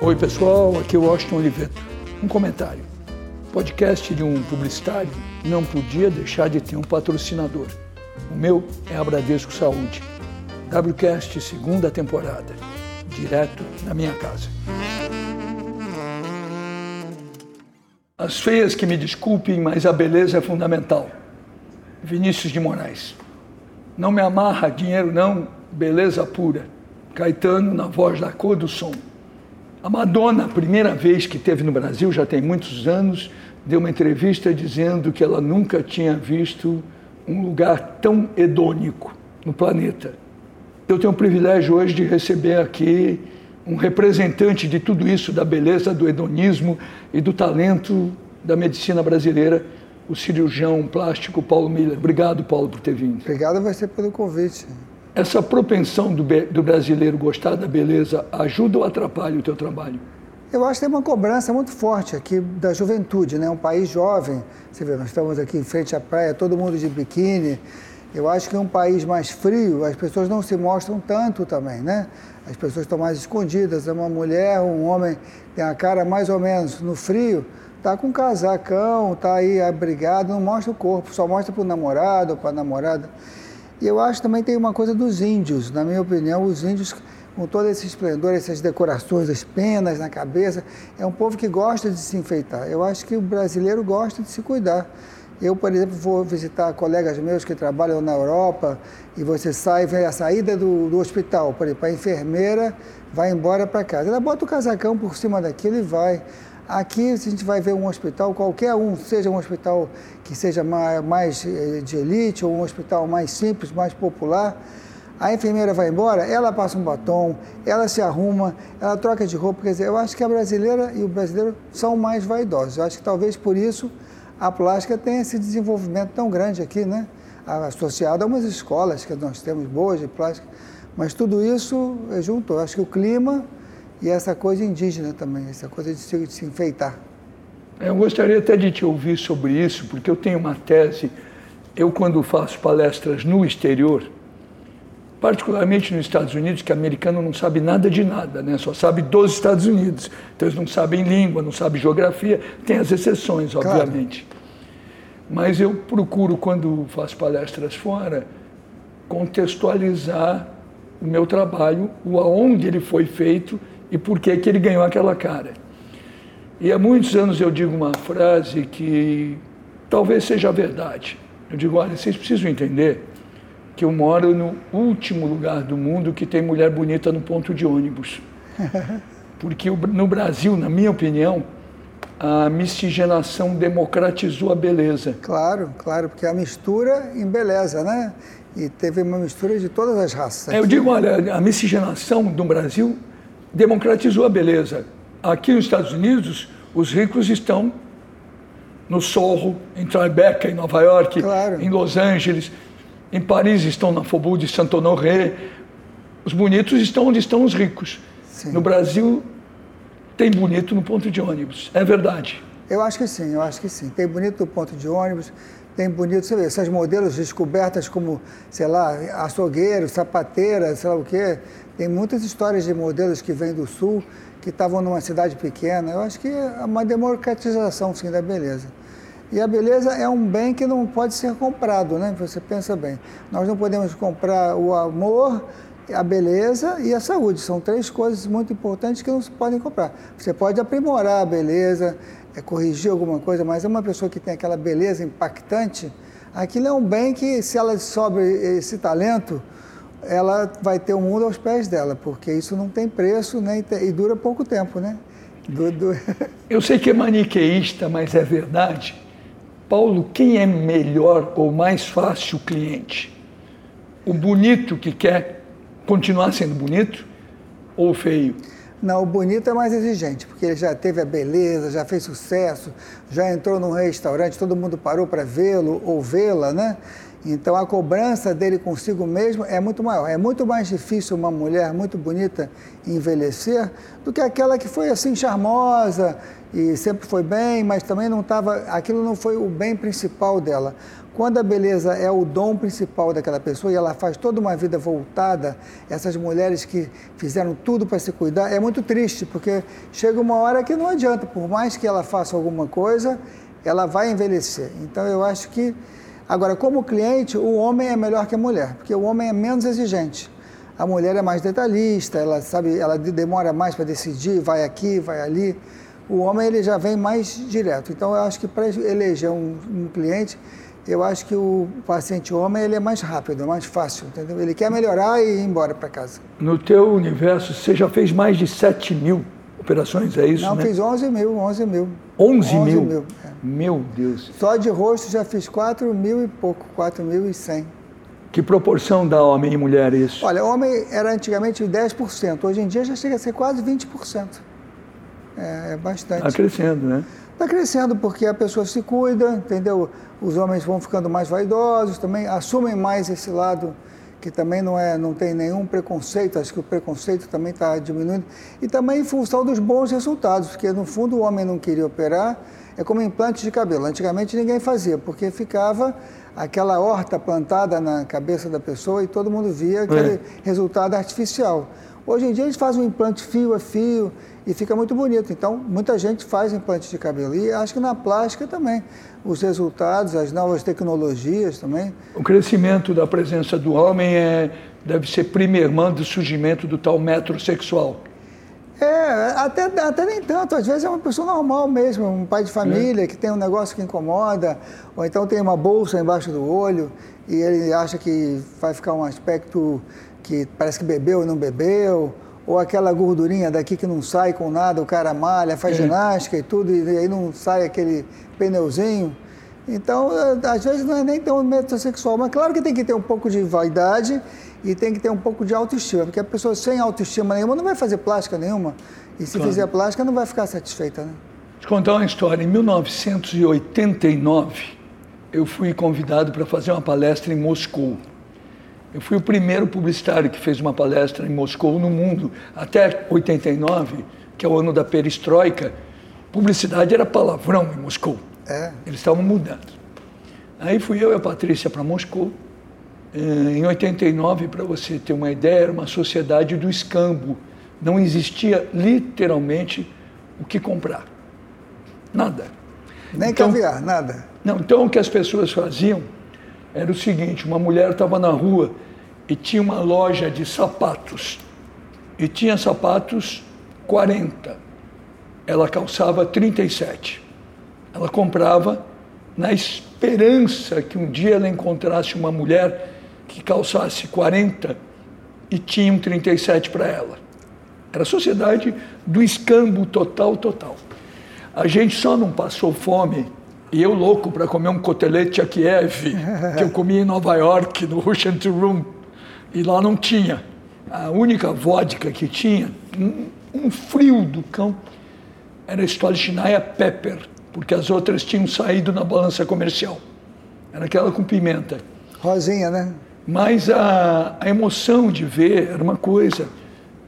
Oi, pessoal, aqui é o Washington Oliveto. Um comentário. O podcast de um publicitário não podia deixar de ter um patrocinador. O meu é a Bradesco Saúde. WCast segunda temporada, direto na minha casa. As feias que me desculpem, mas a beleza é fundamental. Vinícius de Moraes. Não me amarra dinheiro não, beleza pura. Caetano na voz da cor do som. A Madonna, a primeira vez que teve no Brasil, já tem muitos anos, deu uma entrevista dizendo que ela nunca tinha visto um lugar tão hedônico no planeta. Eu tenho o privilégio hoje de receber aqui um representante de tudo isso, da beleza, do hedonismo e do talento da medicina brasileira, o cirurgião plástico Paulo Miller. Obrigado, Paulo, por ter vindo. Obrigado a você pelo convite. Essa propensão do, do brasileiro gostar da beleza ajuda ou atrapalha o teu trabalho? Eu acho que tem uma cobrança muito forte aqui da juventude, né? Um país jovem. Você vê, nós estamos aqui em frente à praia, todo mundo de biquíni. Eu acho que em um país mais frio, as pessoas não se mostram tanto também, né? As pessoas estão mais escondidas. É uma mulher, um homem tem a cara mais ou menos no frio, tá com um casacão, tá aí abrigado, não mostra o corpo, só mostra para o namorado ou para a namorada. E eu acho também tem uma coisa dos índios, na minha opinião, os índios com todo esse esplendor, essas decorações, as penas na cabeça, é um povo que gosta de se enfeitar. Eu acho que o brasileiro gosta de se cuidar. Eu, por exemplo, vou visitar colegas meus que trabalham na Europa e você sai, vem a saída do, do hospital, por exemplo, a enfermeira vai embora para casa. Ela bota o casacão por cima daquilo e vai. Aqui, a gente vai ver um hospital, qualquer um, seja um hospital que seja mais, eh, de elite ou um hospital mais simples, mais popular, a enfermeira vai embora, ela passa um batom, ela se arruma, ela troca de roupa. Quer dizer, eu acho que a brasileira e o brasileiro são mais vaidosos. Eu acho que talvez por isso a plástica tenha esse desenvolvimento tão grande aqui, né? Associado a umas escolas que nós temos boas de plástica. Mas tudo isso é junto. Eu acho que o clima e essa coisa indígena também, essa coisa de se, de se enfeitar. Eu gostaria até de te ouvir sobre isso, porque eu tenho uma tese. Eu, quando faço palestras no exterior, particularmente nos Estados Unidos, que americano não sabe nada de nada, né? só sabe dos Estados Unidos. Então eles não sabem língua, não sabem geografia, tem as exceções, obviamente. Claro. Mas eu procuro, quando faço palestras fora, contextualizar o meu trabalho, o aonde ele foi feito e por que, que ele ganhou aquela cara. E há muitos anos eu digo uma frase que talvez seja verdade. Eu digo, olha, vocês precisam entender que eu moro no último lugar do mundo que tem mulher bonita no ponto de ônibus. Porque no Brasil, na minha opinião, a miscigenação democratizou a beleza. Claro, claro, porque a mistura embeleza, né? E teve uma mistura de todas as raças. É, eu digo, olha, a miscigenação do Brasil democratizou a beleza. Aqui nos Estados Unidos, os ricos estão no Sorro, em Tribeca, em Nova York, claro. em Los Angeles, em Paris estão na Faubourg de Saint-Honoré. Os bonitos estão onde estão os ricos. Sim. No Brasil, tem bonito no ponto de ônibus. É verdade. Eu acho que sim, eu acho que sim. Tem bonito no ponto de ônibus, tem bonito, você vê, essas modelos descobertas como, sei lá, açougueiro, sapateira, sei lá o quê. Tem muitas histórias de modelos que vêm do sul, que estavam numa cidade pequena. Eu acho que é uma democratização, sim, da beleza. E a beleza é um bem que não pode ser comprado, né? Você pensa bem. Nós não podemos comprar o amor, a beleza e a saúde. São três coisas muito importantes que não se podem comprar. Você pode aprimorar a beleza, é, corrigir alguma coisa, mas é uma pessoa que tem aquela beleza impactante, aquilo é um bem que, se ela sobe esse talento, ela vai ter o mundo aos pés dela, porque isso não tem preço né, e dura pouco tempo, né? Do, do... Eu sei que é maniqueísta, mas é verdade. Paulo, quem é melhor ou mais fácil cliente? O bonito que quer continuar sendo bonito ou o feio? Não, o bonito é mais exigente, porque ele já teve a beleza, já fez sucesso, já entrou num restaurante, todo mundo parou para vê-lo ou vê-la, né? Então a cobrança dele consigo mesmo é muito maior. É muito mais difícil uma mulher muito bonita envelhecer do que aquela que foi assim charmosa e sempre foi bem, mas também não estava. Aquilo não foi o bem principal dela. Quando a beleza é o dom principal daquela pessoa e ela faz toda uma vida voltada, essas mulheres que fizeram tudo para se cuidar, é muito triste, porque chega uma hora que não adianta, por mais que ela faça alguma coisa, ela vai envelhecer. Então eu acho que Agora, como cliente, o homem é melhor que a mulher, porque o homem é menos exigente. A mulher é mais detalhista, ela sabe, ela demora mais para decidir, vai aqui, vai ali. O homem ele já vem mais direto. Então, eu acho que para eleger um, um, cliente, eu acho que o paciente homem ele é mais rápido, é mais fácil, entendeu? Ele quer melhorar e ir embora para casa. No teu universo, você já fez mais de 7 mil operações, é isso? Não, né? fiz 11 mil, 11 mil. 11, 11 mil? mil é. Meu Deus. Só de rosto já fiz 4 mil e pouco, 4 mil e 100. Que proporção dá homem e mulher isso? Olha, homem era antigamente 10%, hoje em dia já chega a ser quase 20%. É, é bastante. Está crescendo, né? Está crescendo porque a pessoa se cuida, entendeu? Os homens vão ficando mais vaidosos também, assumem mais esse lado que também não, é, não tem nenhum preconceito, acho que o preconceito também está diminuindo, e também em função dos bons resultados, porque no fundo o homem não queria operar, é como implante de cabelo. Antigamente ninguém fazia, porque ficava aquela horta plantada na cabeça da pessoa e todo mundo via aquele é. resultado artificial. Hoje em dia eles fazem um implante fio a fio e fica muito bonito. Então, muita gente faz implante de cabelo. E acho que na plástica também. Os resultados, as novas tecnologias também. O crescimento da presença do homem é, deve ser primeiramente o surgimento do tal metrosexual. É, até, até nem tanto. Às vezes é uma pessoa normal mesmo, um pai de família é. que tem um negócio que incomoda, ou então tem uma bolsa embaixo do olho e ele acha que vai ficar um aspecto que parece que bebeu e não bebeu, ou aquela gordurinha daqui que não sai com nada, o cara malha, faz é. ginástica e tudo, e aí não sai aquele pneuzinho. Então, às vezes não é nem tão metrosexual, mas claro que tem que ter um pouco de vaidade e tem que ter um pouco de autoestima, porque a pessoa sem autoestima nenhuma não vai fazer plástica nenhuma. E se claro. fizer plástica, não vai ficar satisfeita. Né? Vou te contar uma história. Em 1989, eu fui convidado para fazer uma palestra em Moscou. Eu fui o primeiro publicitário que fez uma palestra em Moscou no mundo. Até 89, que é o ano da perestroika, publicidade era palavrão em Moscou. É. Eles estavam mudando. Aí fui eu e a Patrícia para Moscou. Eh, em 89, para você ter uma ideia, era uma sociedade do escambo. Não existia literalmente o que comprar. Nada. Nem então, caviar, nada. Não, então o que as pessoas faziam era o seguinte: uma mulher estava na rua e tinha uma loja de sapatos. E tinha sapatos 40. Ela calçava 37. Ela comprava na esperança que um dia ela encontrasse uma mulher que calçasse 40 e tinha um 37 para ela. Era a sociedade do escambo total, total. A gente só não passou fome e eu louco para comer um cotelete a Kiev, que eu comia em Nova York, no Russian Room, e lá não tinha. A única vodka que tinha, um, um frio do cão, era Stolichnaya Pepper, porque as outras tinham saído na balança comercial. Era aquela com pimenta. Rosinha, né? Mas a, a emoção de ver era uma coisa.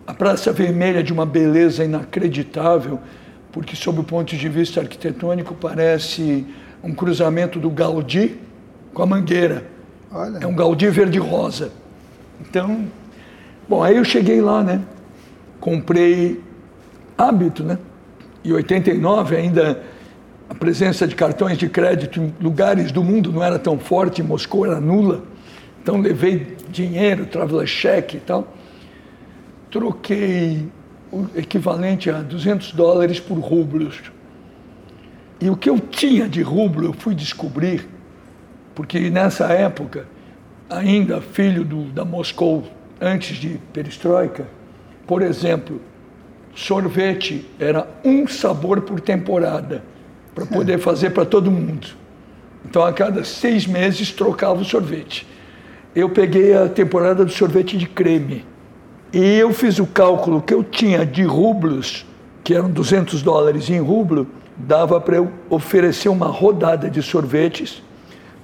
A Praça Vermelha de uma beleza inacreditável, porque, sob o ponto de vista arquitetônico, parece um cruzamento do Gaudí com a Mangueira. Olha. É um Gaudí verde-rosa. Então, bom, aí eu cheguei lá, né? Comprei hábito, né? E 89 ainda a presença de cartões de crédito em lugares do mundo não era tão forte, Moscou era nula. Então levei dinheiro, traveler cheque e tal. Troquei o equivalente a 200 dólares por rublos. E o que eu tinha de rublo eu fui descobrir, porque nessa época, ainda filho do, da Moscou, antes de perestroika, por exemplo, sorvete era um sabor por temporada, para poder fazer para todo mundo. Então, a cada seis meses, trocava o sorvete. Eu peguei a temporada do sorvete de creme e eu fiz o cálculo que eu tinha de rublos, que eram 200 dólares em rublo, dava para eu oferecer uma rodada de sorvetes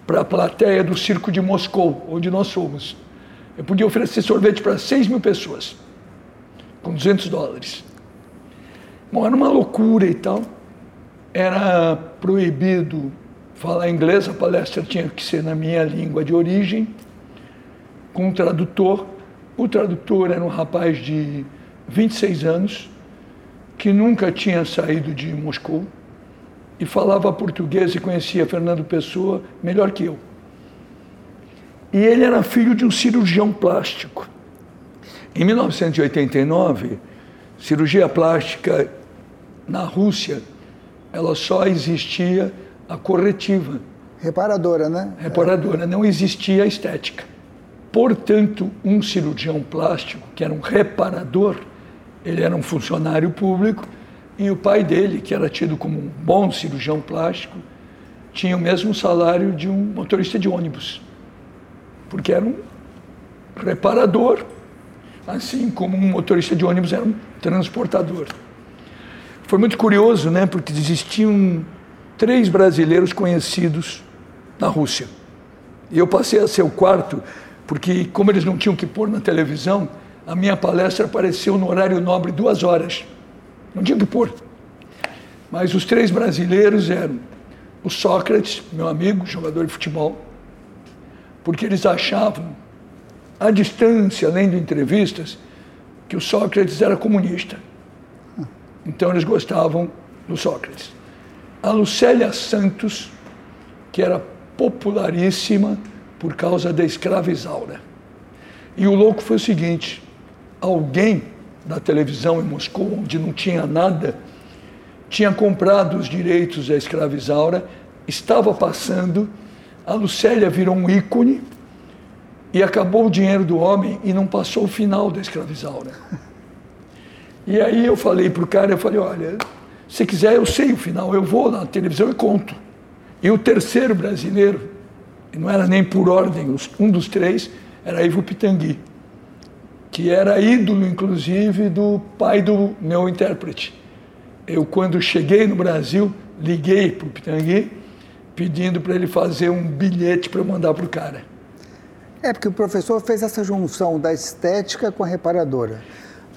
para a plateia do Circo de Moscou, onde nós fomos. Eu podia oferecer sorvete para 6 mil pessoas, com 200 dólares. Bom, era uma loucura e tal. Era proibido falar inglês, a palestra tinha que ser na minha língua de origem, com um tradutor. O tradutor era um rapaz de 26 anos, que nunca tinha saído de Moscou e falava português e conhecia Fernando Pessoa melhor que eu. E ele era filho de um cirurgião plástico. Em 1989, cirurgia plástica na Rússia, ela só existia a corretiva. Reparadora, né? Reparadora, não existia a estética. Portanto, um cirurgião plástico, que era um reparador, ele era um funcionário público, e o pai dele, que era tido como um bom cirurgião plástico, tinha o mesmo salário de um motorista de ônibus, porque era um reparador, assim como um motorista de ônibus era um transportador. Foi muito curioso, né, porque existiam três brasileiros conhecidos na Rússia. E eu passei a ser o quarto, porque como eles não tinham que pôr na televisão, a minha palestra apareceu no horário nobre duas horas. Não que pôr. Mas os três brasileiros eram o Sócrates, meu amigo, jogador de futebol, porque eles achavam, à distância, lendo entrevistas, que o Sócrates era comunista. Então eles gostavam do Sócrates. A Lucélia Santos, que era popularíssima por causa da escravizaura. E o louco foi o seguinte: alguém da televisão em Moscou, onde não tinha nada, tinha comprado os direitos da escravizaura, estava passando, a Lucélia virou um ícone e acabou o dinheiro do homem e não passou o final da escravizaura. E aí eu falei para o cara, eu falei, olha, se quiser eu sei o final, eu vou na televisão e conto. E o terceiro brasileiro, não era nem por ordem, um dos três, era Ivo Pitangui que era ídolo, inclusive, do pai do meu intérprete. Eu, quando cheguei no Brasil, liguei para o Pitangui, pedindo para ele fazer um bilhete para mandar para o cara. É, porque o professor fez essa junção da estética com a reparadora.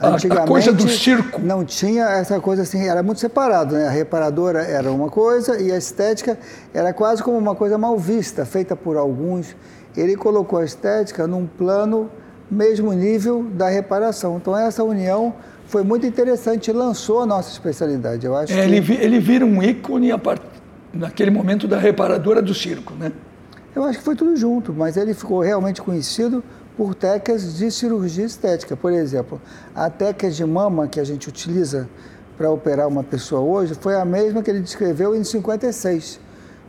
Antigamente, a coisa do circo. Não tinha essa coisa assim, era muito separado, né? A reparadora era uma coisa e a estética era quase como uma coisa mal vista, feita por alguns. Ele colocou a estética num plano mesmo nível da reparação. Então, essa união foi muito interessante lançou a nossa especialidade. Eu acho é, que... ele, ele vira um ícone part... naquele momento da reparadora do circo, né? Eu acho que foi tudo junto, mas ele ficou realmente conhecido por técnicas de cirurgia estética. Por exemplo, a técnica de mama que a gente utiliza para operar uma pessoa hoje foi a mesma que ele descreveu em 56.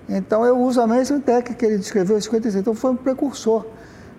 Então eu uso a mesma técnica que ele descreveu em 56. Então foi um precursor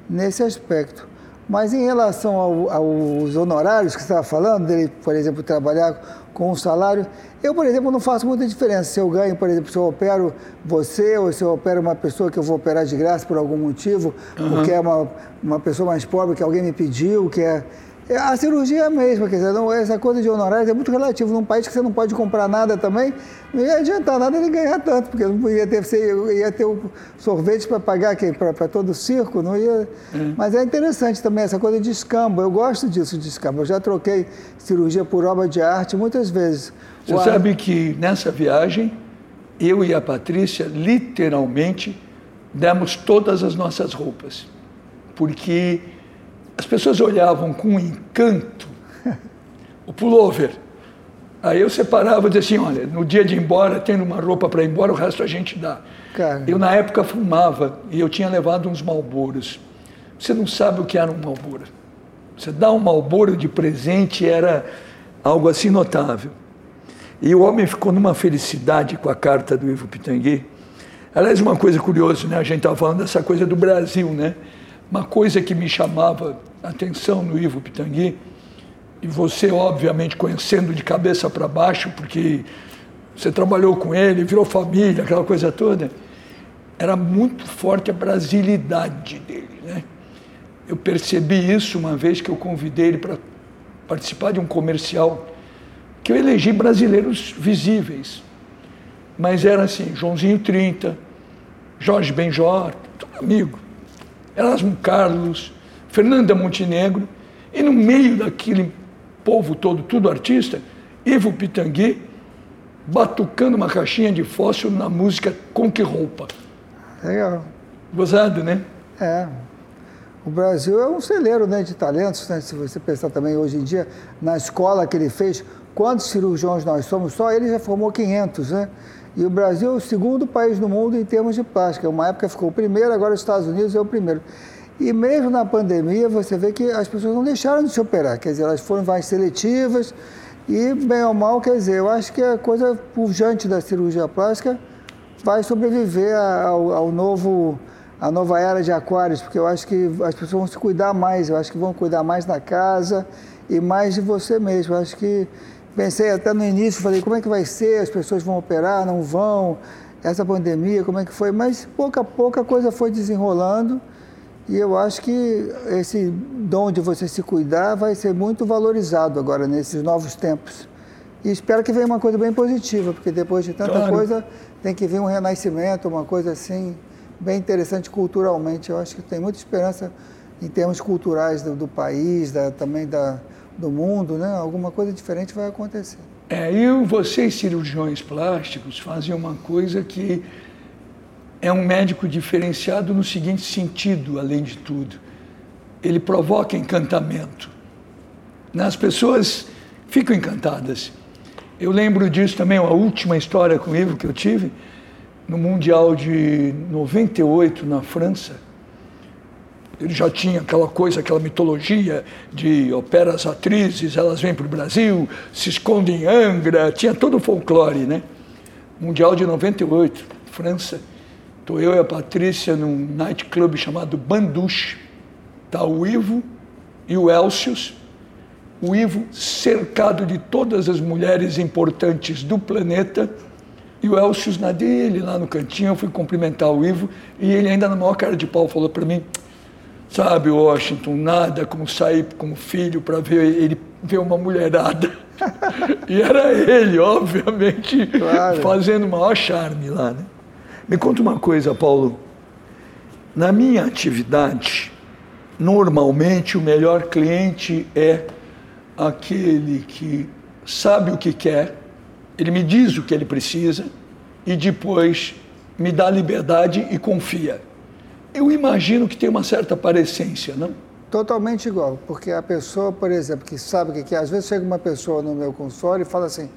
nesse aspecto. Mas em relação ao, aos honorários que você estava falando, dele, por exemplo, trabalhar com um salário, eu, por exemplo, não faço muita diferença. Se eu ganho, por exemplo, se eu opero você ou se eu opero uma pessoa que eu vou operar de graça por algum motivo, uhum. porque é uma, uma pessoa mais pobre que alguém me pediu, que é, a cirurgia é a mesma, quer dizer, não, essa coisa de honorários é muito relativo. Num país que você não pode comprar nada também, não ia adiantar nada ele ganhar tanto, porque não ia ter, você ia ter o sorvete para pagar para todo o circo, não ia. É. Mas é interessante também essa coisa de escambo. Eu gosto disso de escambo. Eu já troquei cirurgia por obra de arte muitas vezes. Você sabe que nessa viagem, eu e a Patrícia, literalmente, demos todas as nossas roupas. Porque as pessoas olhavam com encanto o pullover. Aí eu separava e dizia assim, olha, no dia de ir embora, tendo uma roupa para ir embora, o resto a gente dá. Caramba. Eu, na época, fumava e eu tinha levado uns malboros. Você não sabe o que era um malboro. Você dá um malboro de presente era algo assim notável. E o homem ficou numa felicidade com a carta do Ivo Pitangui. Aliás, uma coisa curiosa, né? A gente estava falando dessa coisa do Brasil, né? Uma coisa que me chamava atenção no Ivo Pitangui, e você, obviamente, conhecendo de cabeça para baixo, porque você trabalhou com ele, virou família, aquela coisa toda, era muito forte a brasilidade dele. Né? Eu percebi isso uma vez que eu convidei ele para participar de um comercial que eu elegi brasileiros visíveis. Mas era assim, Joãozinho 30, Jorge Benjor, tudo amigo. Erasmo Carlos, Fernanda Montenegro, e no meio daquele povo todo, tudo artista, Ivo Pitangui, batucando uma caixinha de fósforo na música Com Que Roupa. Legal. Gozado, né? É. O Brasil é um celeiro né, de talentos, né? se você pensar também hoje em dia, na escola que ele fez, quantos cirurgiões nós somos? Só ele já formou 500, né? E o Brasil é o segundo país no mundo em termos de plástica. Uma época ficou o primeiro, agora os Estados Unidos é o primeiro. E mesmo na pandemia, você vê que as pessoas não deixaram de se operar, quer dizer, elas foram mais seletivas e, bem ou mal, quer dizer, eu acho que a coisa pujante da cirurgia plástica vai sobreviver ao, ao novo a nova era de aquários, porque eu acho que as pessoas vão se cuidar mais, eu acho que vão cuidar mais da casa e mais de você mesmo. Eu acho que pensei até no início, falei, como é que vai ser? As pessoas vão operar, não vão? Essa pandemia, como é que foi? Mas pouco a pouco a coisa foi desenrolando e eu acho que esse dom de você se cuidar vai ser muito valorizado agora nesses novos tempos. E espero que venha uma coisa bem positiva, porque depois de tanta claro. coisa tem que vir um renascimento, uma coisa assim bem interessante culturalmente. Eu acho que tem muita esperança em termos culturais do, do país, da, também da, do mundo, né? Alguma coisa diferente vai acontecer. É, e vocês cirurgiões plásticos fazem uma coisa que é um médico diferenciado no seguinte sentido, além de tudo. Ele provoca encantamento. As pessoas ficam encantadas. Eu lembro disso também, a última história com o Ivo que eu tive, no Mundial de 98 na França, ele já tinha aquela coisa, aquela mitologia de operas atrizes, elas vêm para o Brasil, se escondem em Angra, tinha todo o folclore, né? Mundial de 98, França. Estou eu e a Patrícia num nightclub chamado Banduche. Está o Ivo e o Elcius. O Ivo cercado de todas as mulheres importantes do planeta e o Elcius na dele, lá no cantinho, eu fui cumprimentar o Ivo e ele ainda na maior cara de pau falou para mim, sabe, Washington, nada como sair como filho para ver ele ver uma mulherada. e era ele, obviamente, claro. fazendo o maior charme lá, né? Me conta uma coisa, Paulo. Na minha atividade, normalmente o melhor cliente é aquele que sabe o que quer, ele me diz o que ele precisa e depois me dá liberdade e confia. Eu imagino que tem uma certa parecência, não? Totalmente igual, porque a pessoa, por exemplo, que sabe o que é, às vezes chega uma pessoa no meu consultório e fala assim: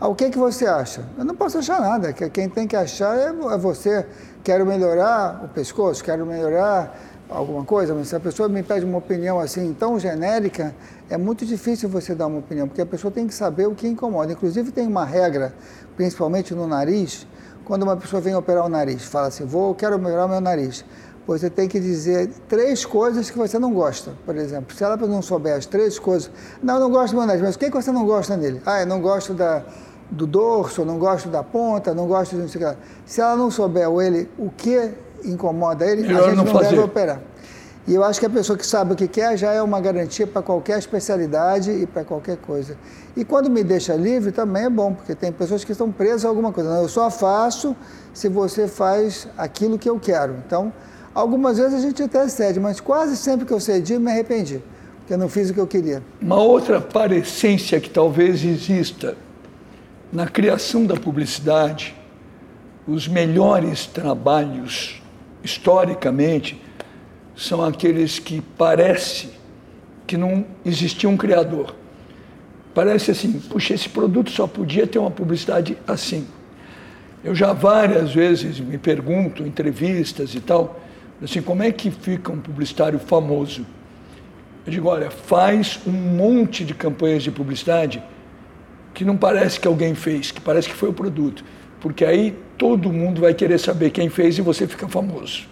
ah, o que, é que você acha? Eu não posso achar nada, que quem tem que achar é, é você. Quero melhorar o pescoço, quero melhorar alguma coisa, mas se a pessoa me pede uma opinião assim tão genérica, é muito difícil você dar uma opinião, porque a pessoa tem que saber o que incomoda. Inclusive tem uma regra, principalmente no nariz, quando uma pessoa vem operar o nariz, fala assim, vou, quero melhorar meu nariz. Você tem que dizer três coisas que você não gosta, por exemplo. Se ela não souber as três coisas, não, eu não gosto do nariz, mas o que, que você não gosta nele? Ah, eu não gosto da, do dorso, não gosto da ponta, não gosto de não sei o que. Se ela não souber ou ele o que incomoda ele, Melhor a gente não, não deve operar. E eu acho que a pessoa que sabe o que quer já é uma garantia para qualquer especialidade e para qualquer coisa. E quando me deixa livre também é bom, porque tem pessoas que estão presas a alguma coisa. Não, eu só faço se você faz aquilo que eu quero. Então, algumas vezes a gente até cede, mas quase sempre que eu cedi, me arrependi, porque eu não fiz o que eu queria. Uma outra parecência que talvez exista na criação da publicidade, os melhores trabalhos, historicamente, são aqueles que parece que não existia um criador. Parece assim, puxa, esse produto só podia ter uma publicidade assim. Eu já várias vezes me pergunto, entrevistas e tal, assim, como é que fica um publicitário famoso? Eu digo, olha, faz um monte de campanhas de publicidade que não parece que alguém fez, que parece que foi o produto. Porque aí todo mundo vai querer saber quem fez e você fica famoso.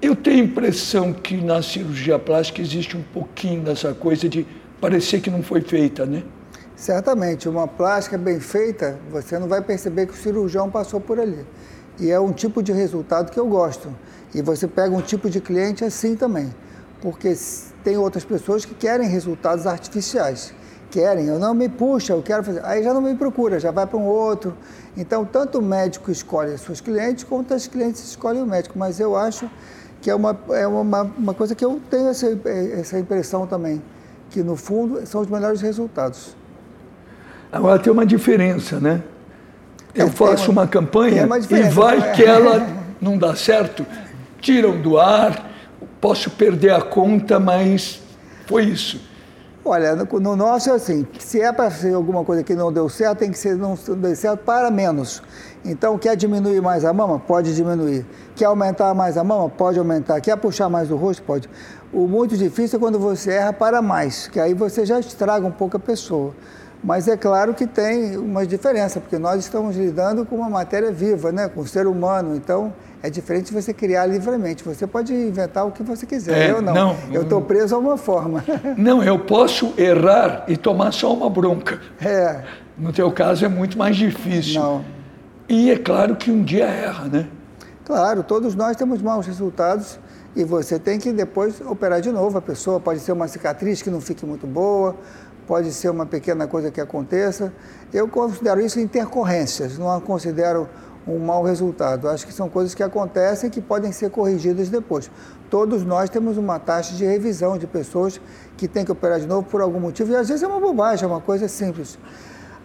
Eu tenho a impressão que na cirurgia plástica existe um pouquinho dessa coisa de parecer que não foi feita, né? Certamente, uma plástica bem feita, você não vai perceber que o cirurgião passou por ali. E é um tipo de resultado que eu gosto. E você pega um tipo de cliente assim também, porque tem outras pessoas que querem resultados artificiais, querem, eu não me puxa, eu quero fazer. Aí já não me procura, já vai para um outro. Então, tanto o médico escolhe as suas clientes, quanto as clientes escolhem o médico. Mas eu acho que é uma, é uma, uma coisa que eu tenho essa, essa impressão também, que no fundo são os melhores resultados. Agora tem uma diferença, né? Eu é, faço uma, uma, campanha uma e vai é. que ela não dá certo, tiram do ar, posso perder a conta, mas foi isso. Olha, no, no nosso é assim, se é para ser alguma coisa que não deu certo, tem que ser não deu certo para menos. Então, quer diminuir mais a mama? Pode diminuir. Quer aumentar mais a mama? Pode aumentar. Quer puxar mais o rosto? Pode. O muito difícil é quando você erra para mais, que aí você já estraga um pouco a pessoa. Mas é claro que tem uma diferença, porque nós estamos lidando com uma matéria viva, né? com o ser humano. Então, é diferente você criar livremente. Você pode inventar o que você quiser. É, eu não. não eu estou preso a uma forma. Não, eu posso errar e tomar só uma bronca. É. No teu caso é muito mais difícil. Não. E é claro que um dia erra, né? Claro, todos nós temos maus resultados e você tem que depois operar de novo a pessoa. Pode ser uma cicatriz que não fique muito boa, pode ser uma pequena coisa que aconteça. Eu considero isso intercorrências, não considero um mau resultado. Acho que são coisas que acontecem que podem ser corrigidas depois. Todos nós temos uma taxa de revisão de pessoas que têm que operar de novo por algum motivo, e às vezes é uma bobagem, é uma coisa simples.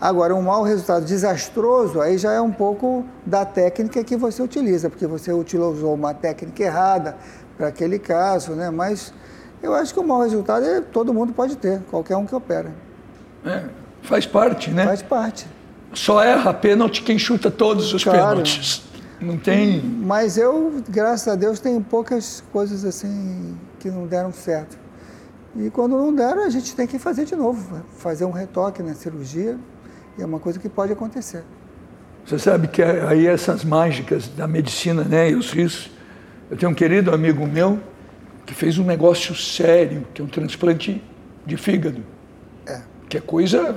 Agora, um mau resultado desastroso, aí já é um pouco da técnica que você utiliza, porque você utilizou uma técnica errada para aquele caso, né? Mas eu acho que o mau resultado é, todo mundo pode ter, qualquer um que opera. É, faz parte, né? Faz parte. Só erra pênalti quem chuta todos os claro. pênaltis. Não tem. Mas eu, graças a Deus, tenho poucas coisas assim que não deram certo. E quando não deram, a gente tem que fazer de novo, fazer um retoque na cirurgia. E é uma coisa que pode acontecer. Você sabe que aí essas mágicas da medicina, né, e os riscos. Eu tenho um querido amigo meu que fez um negócio sério, que é um transplante de fígado. É. Que é coisa.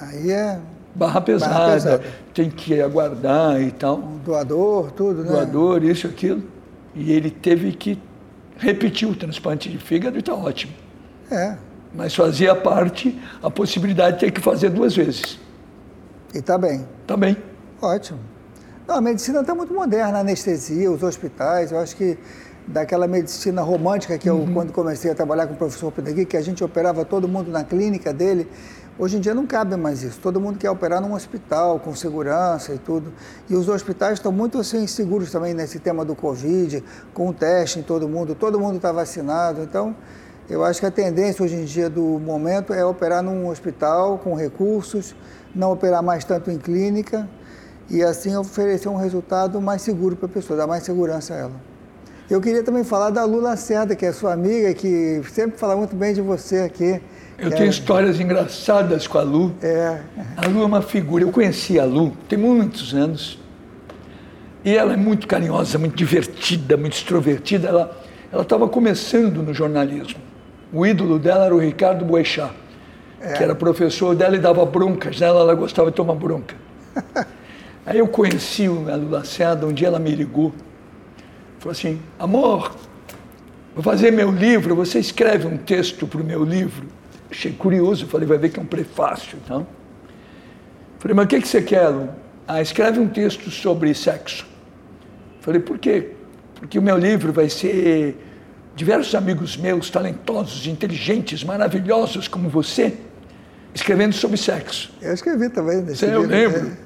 Aí é. Barra pesada, barra pesada. tem que aguardar e tal. Um doador, tudo, né? Doador, isso, aquilo. E ele teve que repetir o transplante de fígado e está ótimo. É. Mas fazia parte a possibilidade de ter que fazer duas vezes. E está bem. Está bem. Ótimo. Não, a medicina está muito moderna, a anestesia, os hospitais, eu acho que daquela medicina romântica que eu, uhum. quando comecei a trabalhar com o professor Pedegui, que a gente operava todo mundo na clínica dele, hoje em dia não cabe mais isso. Todo mundo quer operar num hospital, com segurança e tudo. E os hospitais estão muito assim, seguros também nesse tema do Covid, com o teste em todo mundo, todo mundo está vacinado, então... Eu acho que a tendência hoje em dia do momento é operar num hospital com recursos, não operar mais tanto em clínica e assim oferecer um resultado mais seguro para a pessoa, dar mais segurança a ela. Eu queria também falar da Lu Lacerda, que é sua amiga, que sempre fala muito bem de você aqui. Eu tenho é... histórias engraçadas com a Lu. É. A Lu é uma figura. Eu conheci a Lu tem muitos anos. E ela é muito carinhosa, muito divertida, muito extrovertida. Ela estava começando no jornalismo. O ídolo dela era o Ricardo Boechat é. que era professor dela e dava broncas nela, ela gostava de tomar bronca. Aí eu conheci a Lula Lacerda, um dia ela me ligou, falou assim, amor, vou fazer meu livro, você escreve um texto para o meu livro? Achei curioso, falei, vai ver que é um prefácio, então. Falei, mas o que, que você quer, Lu? Ah, escreve um texto sobre sexo. Falei, por quê? Porque o meu livro vai ser diversos amigos meus, talentosos, inteligentes, maravilhosos como você, escrevendo sobre sexo. Eu escrevi também. Nesse eu lembro. Né?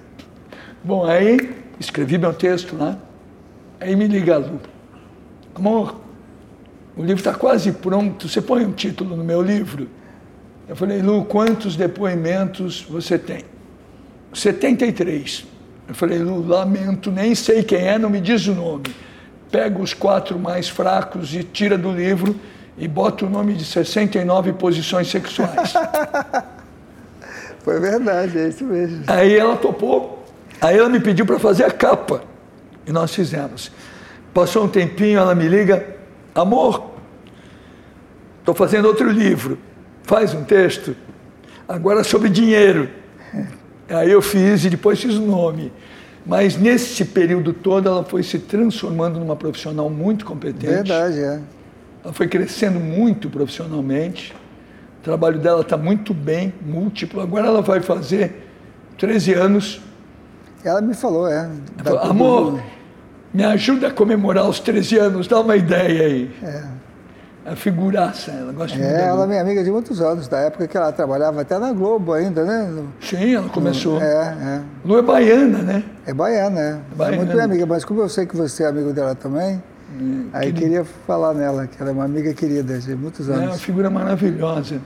Bom, aí escrevi meu texto lá, aí me liga a Lu. Amor, o livro está quase pronto, você põe um título no meu livro? Eu falei, Lu, quantos depoimentos você tem? 73. Eu falei, Lu, lamento, nem sei quem é, não me diz o nome. Pega os quatro mais fracos e tira do livro e bota o nome de 69 posições sexuais. Foi verdade, é isso mesmo. Aí ela topou. Aí ela me pediu para fazer a capa. E nós fizemos. Passou um tempinho, ela me liga: Amor, estou fazendo outro livro. Faz um texto. Agora sobre dinheiro. Aí eu fiz e depois fiz o nome. Mas nesse período todo ela foi se transformando numa profissional muito competente. Verdade, é. Ela foi crescendo muito profissionalmente trabalho dela está muito bem, múltiplo. Agora ela vai fazer 13 anos. Ela me falou, é. Falou, Amor, me ajuda a comemorar os 13 anos, dá uma ideia aí. É. A figuraça, ela gosta é, Ela é minha amiga de muitos anos, da época que ela trabalhava até na Globo ainda, né? No, Sim, ela começou. No, é, é. Lu é baiana, né? É baiana, é. baiana. É muito minha amiga, mas como eu sei que você é amigo dela também, é, aí queria falar nela, que ela é uma amiga querida de muitos anos. É uma figura maravilhosa.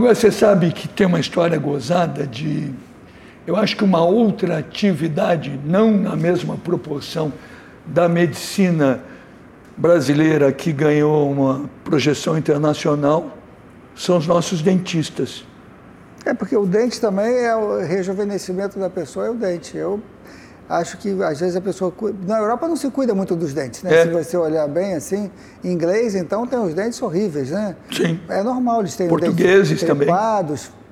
Agora você sabe que tem uma história gozada de eu acho que uma outra atividade, não na mesma proporção da medicina brasileira que ganhou uma projeção internacional, são os nossos dentistas. É porque o dente também é o rejuvenescimento da pessoa, é o dente. Eu acho que às vezes a pessoa. Na Europa não se cuida muito dos dentes, né? É. Se você olhar bem assim, em inglês, então tem os dentes horríveis, né? Sim. É normal, eles têm Portugueses dentes também.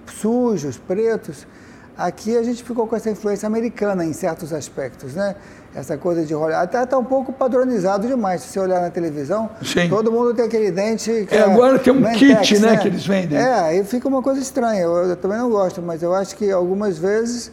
sujos, pretos. Aqui a gente ficou com essa influência americana em certos aspectos, né? Essa coisa de rolar. Até está um pouco padronizado demais. Se você olhar na televisão, Sim. todo mundo tem aquele dente. é, agora tem um Mentex, kit, né, que eles vendem. É, aí fica uma coisa estranha. Eu, eu também não gosto, mas eu acho que algumas vezes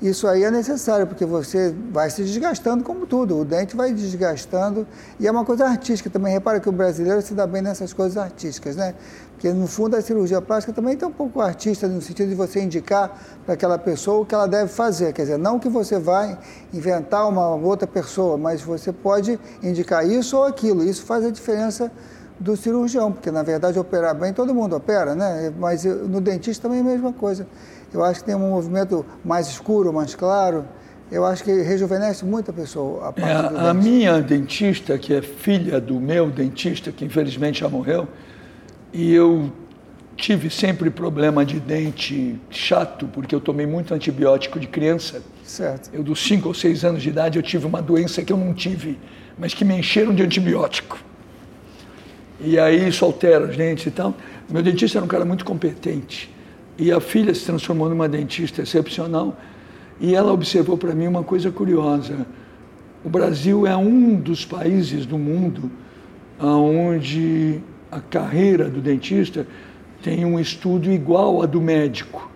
isso aí é necessário, porque você vai se desgastando como tudo, o dente vai desgastando e é uma coisa artística também. Repara que o brasileiro se dá bem nessas coisas artísticas, né? Porque no fundo a cirurgia plástica também tem um pouco artista no sentido de você indicar para aquela pessoa o que ela deve fazer. Quer dizer, não que você vai inventar uma outra pessoa, mas você pode indicar isso ou aquilo. Isso faz a diferença do cirurgião, porque na verdade operar bem todo mundo opera, né? Mas no dentista também é a mesma coisa. Eu acho que tem um movimento mais escuro, mais claro. Eu acho que rejuvenesce muito a pessoa. A, é, a minha dentista, que é filha do meu dentista, que infelizmente já morreu, e eu tive sempre problema de dente chato, porque eu tomei muito antibiótico de criança. Certo. Eu, dos 5 ou 6 anos de idade, eu tive uma doença que eu não tive, mas que me encheram de antibiótico. E aí isso altera os dentes e tal. Meu dentista era um cara muito competente. E a filha se transformou numa dentista excepcional. E ela observou para mim uma coisa curiosa. O Brasil é um dos países do mundo onde a carreira do dentista tem um estudo igual a do médico,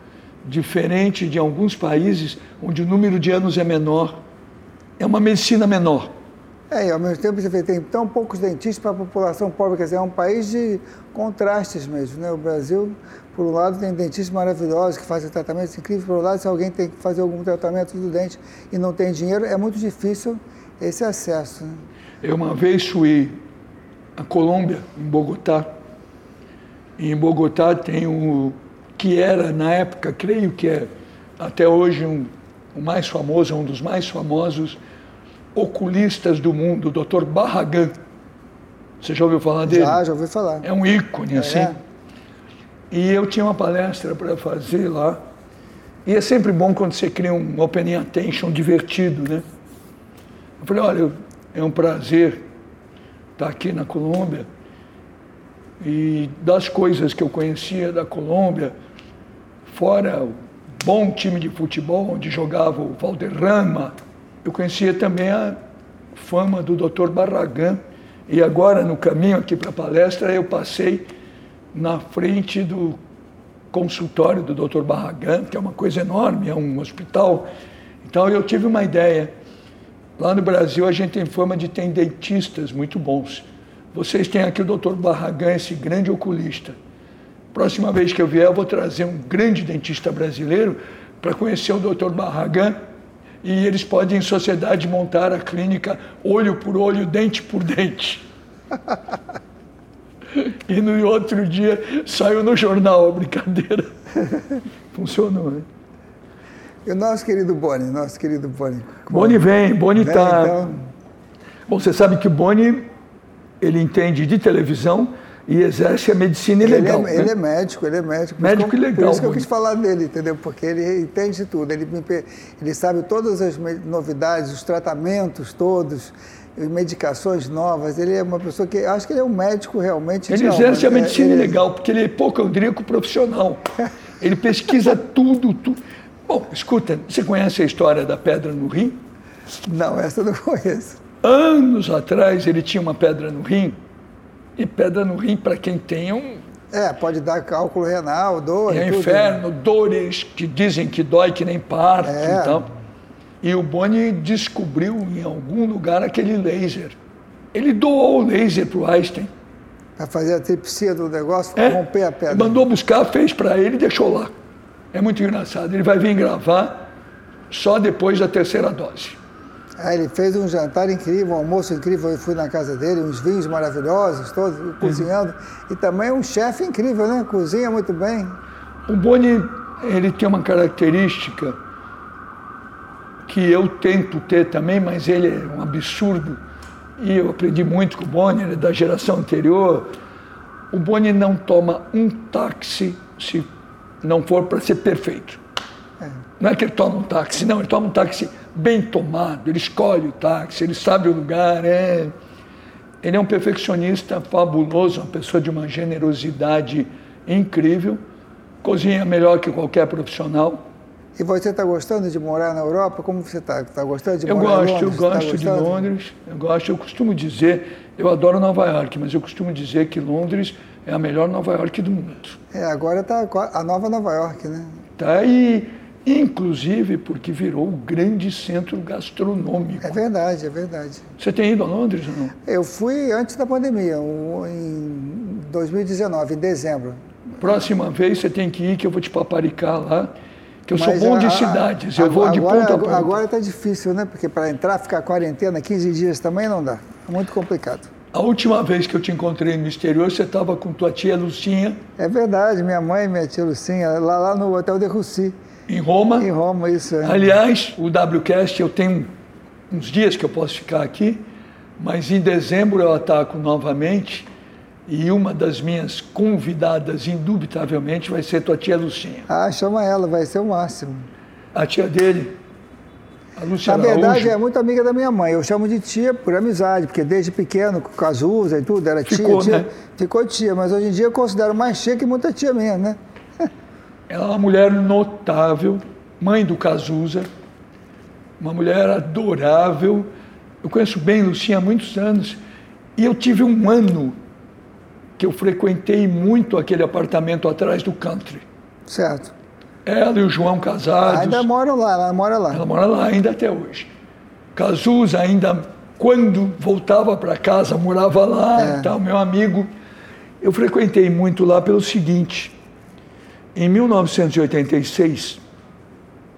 diferente de alguns países onde o número de anos é menor. É uma medicina menor. É, e ao mesmo tempo você tem tão poucos dentistas para a população pobre, quer dizer, é um país de contrastes mesmo, né? O Brasil, por um lado, tem dentistas maravilhosos que fazem tratamentos incríveis, por outro lado, se alguém tem que fazer algum tratamento do dente e não tem dinheiro, é muito difícil esse acesso. Né? Eu uma vez fui a Colômbia, em Bogotá. E em Bogotá tem o que era, na época, creio que é até hoje um, o mais famoso, um dos mais famosos oculistas do mundo, o Dr. Barragan. Você já ouviu falar dele? Já, já ouvi falar. É um ícone, é. assim. E eu tinha uma palestra para fazer lá. E é sempre bom quando você cria um opening attention divertido, né? Eu falei, olha, é um prazer está aqui na Colômbia. E das coisas que eu conhecia da Colômbia, fora o bom time de futebol onde jogava o Valderrama, eu conhecia também a fama do Dr. Barragan. E agora, no caminho aqui para a palestra, eu passei na frente do consultório do Dr. Barragan, que é uma coisa enorme, é um hospital. Então eu tive uma ideia Lá no Brasil a gente tem fama de ter dentistas muito bons. Vocês têm aqui o Dr. Barragan, esse grande oculista. Próxima vez que eu vier, eu vou trazer um grande dentista brasileiro para conhecer o Dr. Barragan e eles podem, em sociedade, montar a clínica olho por olho, dente por dente. e no outro dia saiu no jornal a brincadeira. Funcionou, né? E o nosso querido Boni, nosso querido Boni. Boni vem, Boni está. Então... Bom, você sabe que o Boni ele entende de televisão e exerce a medicina ilegal. Ele é, né? ele é médico, ele é médico. Médico como, ilegal. Por isso que eu quis falar dele, entendeu? Porque ele entende tudo. Ele, ele sabe todas as novidades, os tratamentos todos, medicações novas. Ele é uma pessoa que. Acho que ele é um médico realmente. Ele exerce a é, medicina ele... ilegal, porque ele é hipocondríaco profissional. ele pesquisa tudo, tudo. Bom, escuta, você conhece a história da pedra no rim? Não, essa eu não conheço. Anos atrás ele tinha uma pedra no rim, e pedra no rim, para quem tem, um. É, pode dar cálculo renal, dor. É tudo, inferno, né? dores que dizem que dói que nem parto É. e tal. E o Boni descobriu em algum lugar aquele laser. Ele doou o laser para o Einstein. Para fazer a tripsia do negócio, É, romper a pedra. Mandou buscar, fez para ele e deixou lá. É muito engraçado. Ele vai vir gravar só depois da terceira dose. Aí ele fez um jantar incrível, um almoço incrível. Eu fui na casa dele, uns vinhos maravilhosos, todos cozinhando. E também um chefe incrível, né? Cozinha muito bem. O Boni, ele tem uma característica que eu tento ter também, mas ele é um absurdo. E eu aprendi muito com o Boni, ele é da geração anterior. O Boni não toma um táxi se não for para ser perfeito. Não é que ele toma um táxi, não, ele toma um táxi bem tomado, ele escolhe o táxi, ele sabe o lugar, é... Ele é um perfeccionista fabuloso, uma pessoa de uma generosidade incrível, cozinha melhor que qualquer profissional. E você está gostando de morar na Europa? Como você está? Está gostando de Eu morar em gosto, eu Londres? Tá gosto de gostando? Londres, eu gosto, eu costumo dizer, eu adoro Nova York, mas eu costumo dizer que Londres é a melhor Nova York do mundo. É, agora está a nova Nova York, né? Tá aí, inclusive porque virou o grande centro gastronômico. É verdade, é verdade. Você tem ido a Londres ou não? Eu fui antes da pandemia, um- em 2019, em dezembro. Próxima vez você tem que ir, que eu vou te paparicar lá, que eu sou Mas bom de a- cidades, eu a- vou de agora, ponta a ponta. Agora está difícil, né? Porque para entrar, ficar quarentena 15 dias também não dá. É muito complicado. A última vez que eu te encontrei no exterior, você estava com tua tia Lucinha, É verdade, minha mãe e minha tia Lucinha, lá, lá no Hotel de Russi, em Roma. em Roma, isso é. Aliás, o WCast eu tenho uns dias que eu posso ficar aqui, mas em dezembro eu ataco novamente e uma das minhas convidadas, indubitavelmente, vai ser tua tia Lucinha. Ah, chama ela, vai ser o máximo. A tia dele, a Lúcia Na verdade, Araújo, é muito amiga da minha mãe. Eu chamo de tia por amizade, porque desde pequeno, com Cazuza e tudo, era tia, Ficou, tia. né? Ficou tia, mas hoje em dia eu considero mais tia que muita tia minha, né? Ela é uma mulher notável, mãe do Cazuza, uma mulher adorável. Eu conheço bem Lucinha há muitos anos e eu tive um ano que eu frequentei muito aquele apartamento atrás do country. Certo. Ela e o João casados. Ainda moram lá, ela mora lá. Ela mora lá ainda até hoje. Cazuza ainda, quando voltava para casa, morava lá É. e tal, meu amigo. Eu frequentei muito lá pelo seguinte. Em 1986,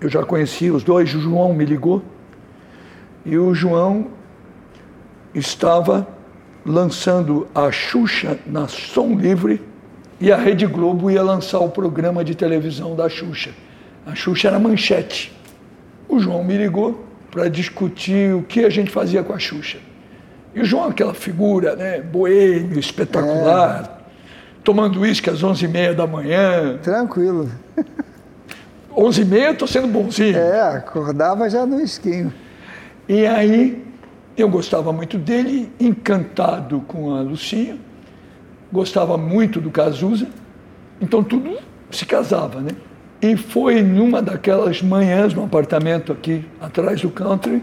eu já conhecia os dois, o João me ligou e o João estava lançando a Xuxa na Som Livre e a Rede Globo ia lançar o programa de televisão da Xuxa. A Xuxa era manchete. O João me ligou para discutir o que a gente fazia com a Xuxa. E o João, aquela figura, né, boêmio, espetacular, tomando uísque às 11h30 da manhã. Tranquilo. 11h30 estou sendo bonzinho. É, acordava já no esquinho. E aí eu gostava muito dele, encantado com a Lucinha, gostava muito do Cazuza, então tudo se casava, né? E foi numa daquelas manhãs no apartamento aqui atrás do country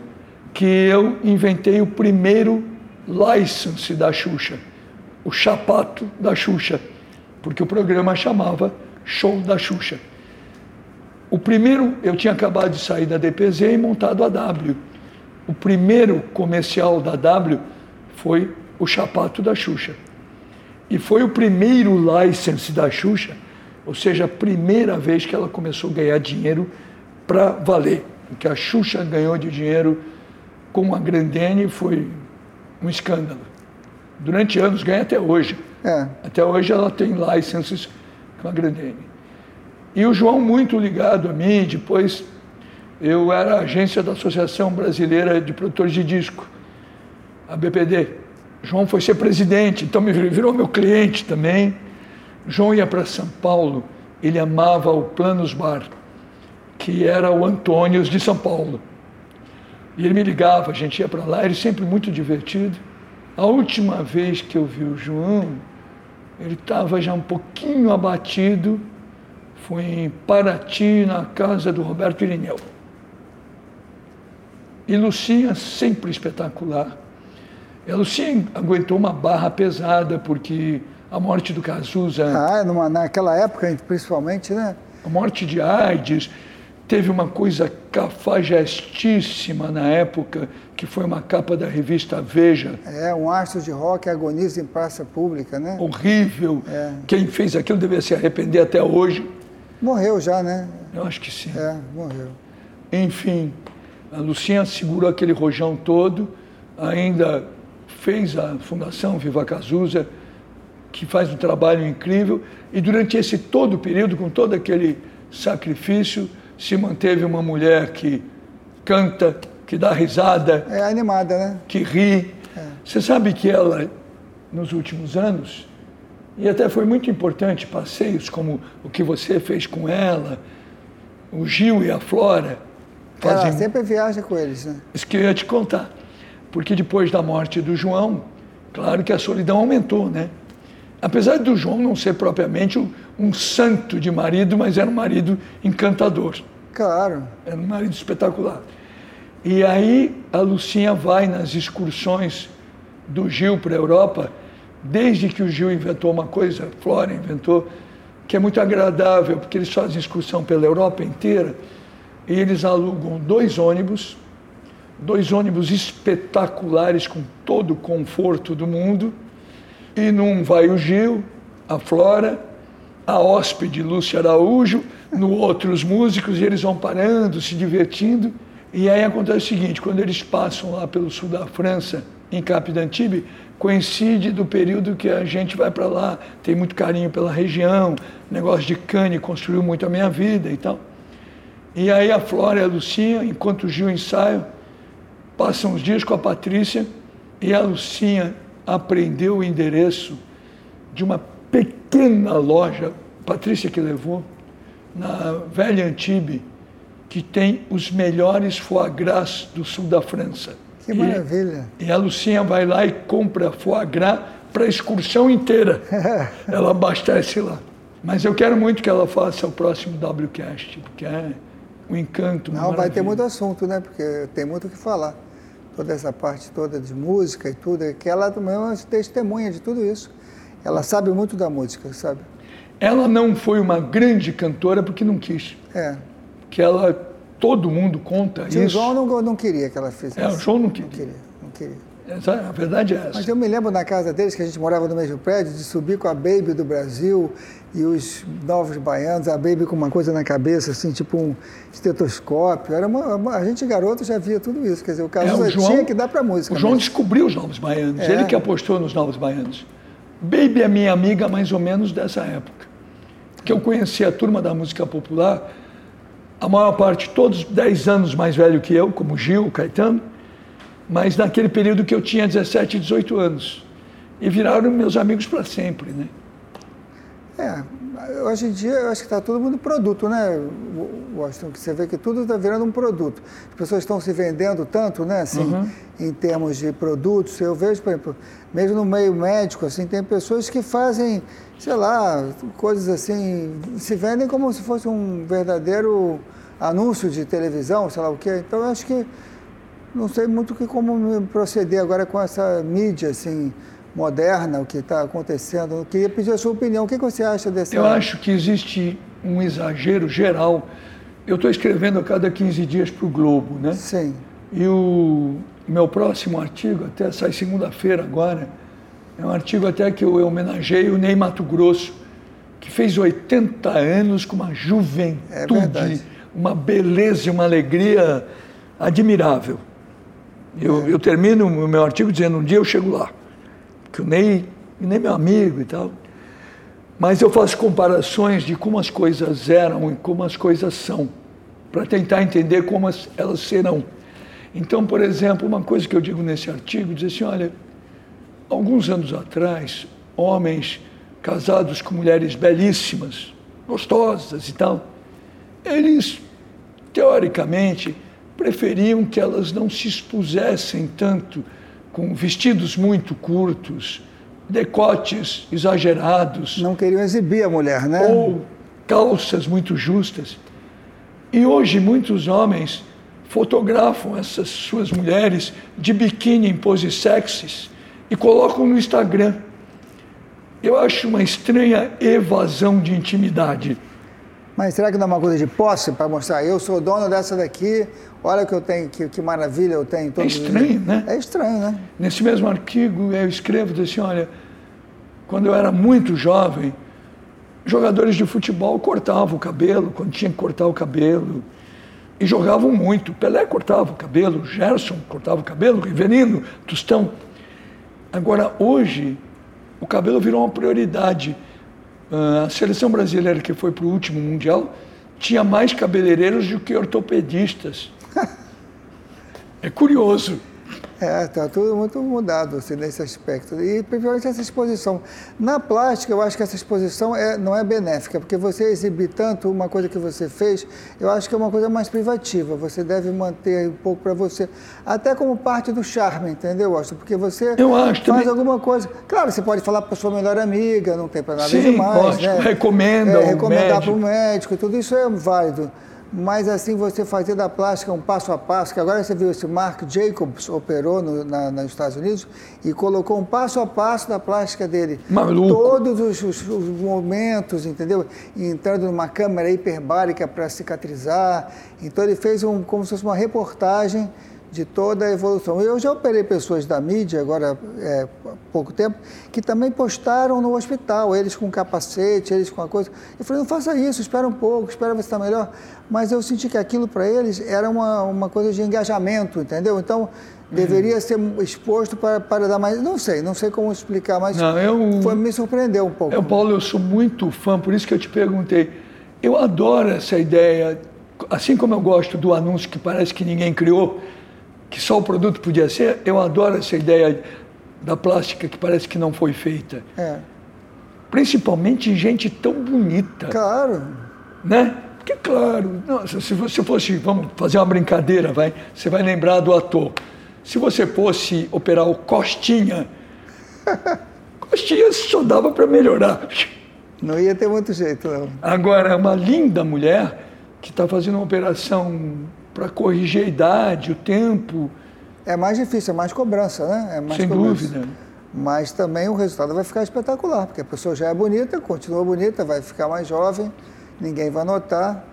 que eu inventei o primeiro license da Xuxa, o chapato da Xuxa, porque o programa chamava Show da Xuxa. O primeiro, eu tinha acabado de sair da DPZ e montado a W. O primeiro comercial da W foi o Chapato da Xuxa. E foi o primeiro license da Xuxa, ou seja, a primeira vez que ela começou a ganhar dinheiro para valer. O que a Xuxa ganhou de dinheiro com a Grandene foi um escândalo. Durante anos, ganha até hoje. É. Até hoje ela tem licenses com a Grandene. E o João muito ligado a mim, depois eu era agência da Associação Brasileira de Produtores de Disco, a BPD. João foi ser presidente, então me virou meu cliente também. João ia para São Paulo, ele amava o Planos Bar, que era o Antônios de São Paulo. E ele me ligava, a gente ia para lá, ele sempre muito divertido. A última vez que eu vi o João, ele estava já um pouquinho abatido, foi em Paraty, na casa do Roberto Irineu. E Lucinha, sempre espetacular, A Lucinha aguentou uma barra pesada, porque a morte do Cazuza... Ah, numa, naquela época, principalmente, né? A morte de AIDS teve uma coisa cafajestíssima na época, que foi uma capa da revista Veja. É, um astro de rock agoniza em praça pública, né? Horrível. É. Quem fez aquilo devia se arrepender até hoje. Morreu já, né? Eu acho que sim. É, morreu. Enfim, a Lucinha segurou aquele rojão todo, ainda fez a Fundação Viva Cazuza, que faz um trabalho incrível, e durante esse todo período, com todo aquele sacrifício, se manteve uma mulher que canta, que dá risada. É animada, né? Que ri. É. Você sabe que ela, nos últimos anos, e até foi muito importante passeios como o que você fez com ela, o Gil e a Flora. Fazem... Ela sempre viaja com eles, né? Isso que eu ia te contar. Porque depois da morte do João, claro que a solidão aumentou, né? Apesar do João não ser propriamente um, um santo de marido, mas era um marido encantador. Claro. Era um marido espetacular. E aí a Lucinha vai nas excursões do Gil para a Europa, desde que o Gil inventou uma coisa, Flora inventou, que é muito agradável, porque eles fazem excursão pela Europa inteira e eles alugam dois ônibus, dois ônibus espetaculares com todo o conforto do mundo, e num vai o Gil, a Flora, a hóspede Lúcia Araújo, no outro os músicos, e eles vão parando, se divertindo. E aí acontece o seguinte, quando eles passam lá pelo sul da França, em Cap d'Antibes, coincide do período que a gente vai para lá, tem muito carinho pela região, negócio de cane construiu muito a minha vida e tal. E aí a Flora e a Lucinha, enquanto o Gil ensaia, passam uns dias com a Patrícia e a Lucinha aprendeu o endereço de uma pequena loja, Patrícia que levou, na velha Antibes, que tem os melhores foie gras do sul da França. Que maravilha! E, e a Lucinha vai lá e compra foie gras para a excursão inteira. ela abastece lá. Mas eu quero muito que ela faça o próximo WCast, porque é um encanto. Não, vai ter muito assunto, né? Porque tem muito o que falar. Toda essa parte toda de música e tudo, é que ela também é uma testemunha de tudo isso. Ela sabe muito da música, sabe? Ela não foi uma grande cantora porque não quis. É. Que ela, todo mundo conta Tio isso. O João não, não queria que ela fizesse. É, o João não queria. Não queria, não queria. Essa, a verdade é essa. Mas eu me lembro na casa deles, que a gente morava no mesmo prédio, de subir com a Baby do Brasil e os novos baianos, a Baby com uma coisa na cabeça, assim, tipo um estetoscópio. Era uma, uma a gente, garoto, já via tudo isso. Quer dizer, o Cazuza é, tinha que dar para música. O João mesmo. descobriu os novos baianos, é. ele que apostou nos novos baianos. Baby é minha amiga mais ou menos dessa época. Que eu conheci a turma da música popular, a maior parte, todos 10 anos mais velho que eu, como Gil, Caetano, mas naquele período que eu tinha 17, 18 anos. E viraram meus amigos para sempre, né? É, hoje em dia eu acho que está todo mundo produto, né, Washington? Que você vê que tudo está virando um produto. As pessoas estão se vendendo tanto, né, assim, uhum. em termos de produtos. Eu vejo, por exemplo, mesmo no meio médico, assim, tem pessoas que fazem, sei lá, coisas assim, se vendem como se fosse um verdadeiro anúncio de televisão, sei lá o quê. Então eu acho que não sei muito que como proceder agora com essa mídia, assim, moderna, o que está acontecendo. Eu queria pedir a sua opinião. O que você acha dessa... Eu acho que existe um exagero geral. Eu estou escrevendo a cada 15 dias para o Globo, né? Sim. E o meu próximo artigo, até sai segunda-feira agora, é um artigo até que eu homenageio o Ney Mato Grosso, que fez 80 anos com uma juventude, é uma beleza e uma alegria admirável. Eu, é. eu termino o meu artigo dizendo, um dia eu chego lá que o Ney, nem meu amigo e tal. Mas eu faço comparações de como as coisas eram e como as coisas são, para tentar entender como elas serão. Então, por exemplo, uma coisa que eu digo nesse artigo, diz assim, olha, alguns anos atrás, homens casados com mulheres belíssimas, gostosas e tal, eles, teoricamente, preferiam que elas não se expusessem tanto com vestidos muito curtos, decotes exagerados. Não queriam exibir a mulher, né? Ou calças muito justas. E hoje muitos homens fotografam essas suas mulheres de biquíni em poses sexys e colocam no Instagram. Eu acho uma estranha evasão de intimidade. Mas será que não é uma coisa de posse para mostrar? Eu sou dono dessa daqui, olha que eu tenho, que, que maravilha eu tenho. é estranho, né? É estranho, né? Nesse mesmo artigo eu escrevo assim, olha, quando eu era muito jovem, jogadores de futebol cortavam o cabelo, quando tinha que cortar o cabelo, e jogavam muito. Pelé cortava o cabelo, Gerson cortava o cabelo, Riverino, Tostão. Agora, hoje, o cabelo virou uma prioridade. Ah, a seleção brasileira que foi para o último Mundial tinha mais cabeleireiros do que ortopedistas. é curioso. É, está tudo muito mudado assim, nesse aspecto. E principalmente essa exposição. Na plástica, eu acho que essa exposição é, não é benéfica, porque você exibir tanto uma coisa que você fez, eu acho que é uma coisa mais privativa. Você deve manter um pouco para você, até como parte do charme, entendeu, Austin? Porque você eu acho, faz também... alguma coisa. Claro, você pode falar para sua melhor amiga, não tem para nada Sim, demais. Pode. Né? Recomenda é, Recomendar para o médico, tudo isso é válido mas assim você fazer da plástica um passo a passo, que agora você viu esse Mark Jacobs operou no, na, nos Estados Unidos e colocou um passo a passo da plástica dele. Maluco. Todos os, os, os momentos, entendeu? entrando numa câmera hiperbárica para cicatrizar. Então ele fez um, como se fosse uma reportagem de toda a evolução. Eu já operei pessoas da mídia, agora é, há pouco tempo, que também postaram no hospital, eles com capacete, eles com a coisa. Eu falei, não faça isso, espera um pouco, espera ver se está melhor. Mas eu senti que aquilo para eles era uma, uma coisa de engajamento, entendeu? Então, deveria uhum. ser exposto para, para dar mais. Não sei, não sei como explicar, mas não, eu, foi, me surpreendeu um pouco. Eu, Paulo, eu sou muito fã, por isso que eu te perguntei. Eu adoro essa ideia, assim como eu gosto do anúncio que parece que ninguém criou que só o produto podia ser, eu adoro essa ideia da plástica que parece que não foi feita. É. Principalmente gente tão bonita. Claro. Né? Porque, claro, nossa, se você fosse, vamos fazer uma brincadeira, vai, você vai lembrar do ator. Se você fosse operar o Costinha, Costinha só dava para melhorar. Não ia ter muito jeito, não. Agora, uma linda mulher que está fazendo uma operação para corrigir a idade, o tempo. É mais difícil, é mais cobrança, né? É mais Sem cobrança. dúvida. Mas também o resultado vai ficar espetacular, porque a pessoa já é bonita, continua bonita, vai ficar mais jovem, ninguém vai notar.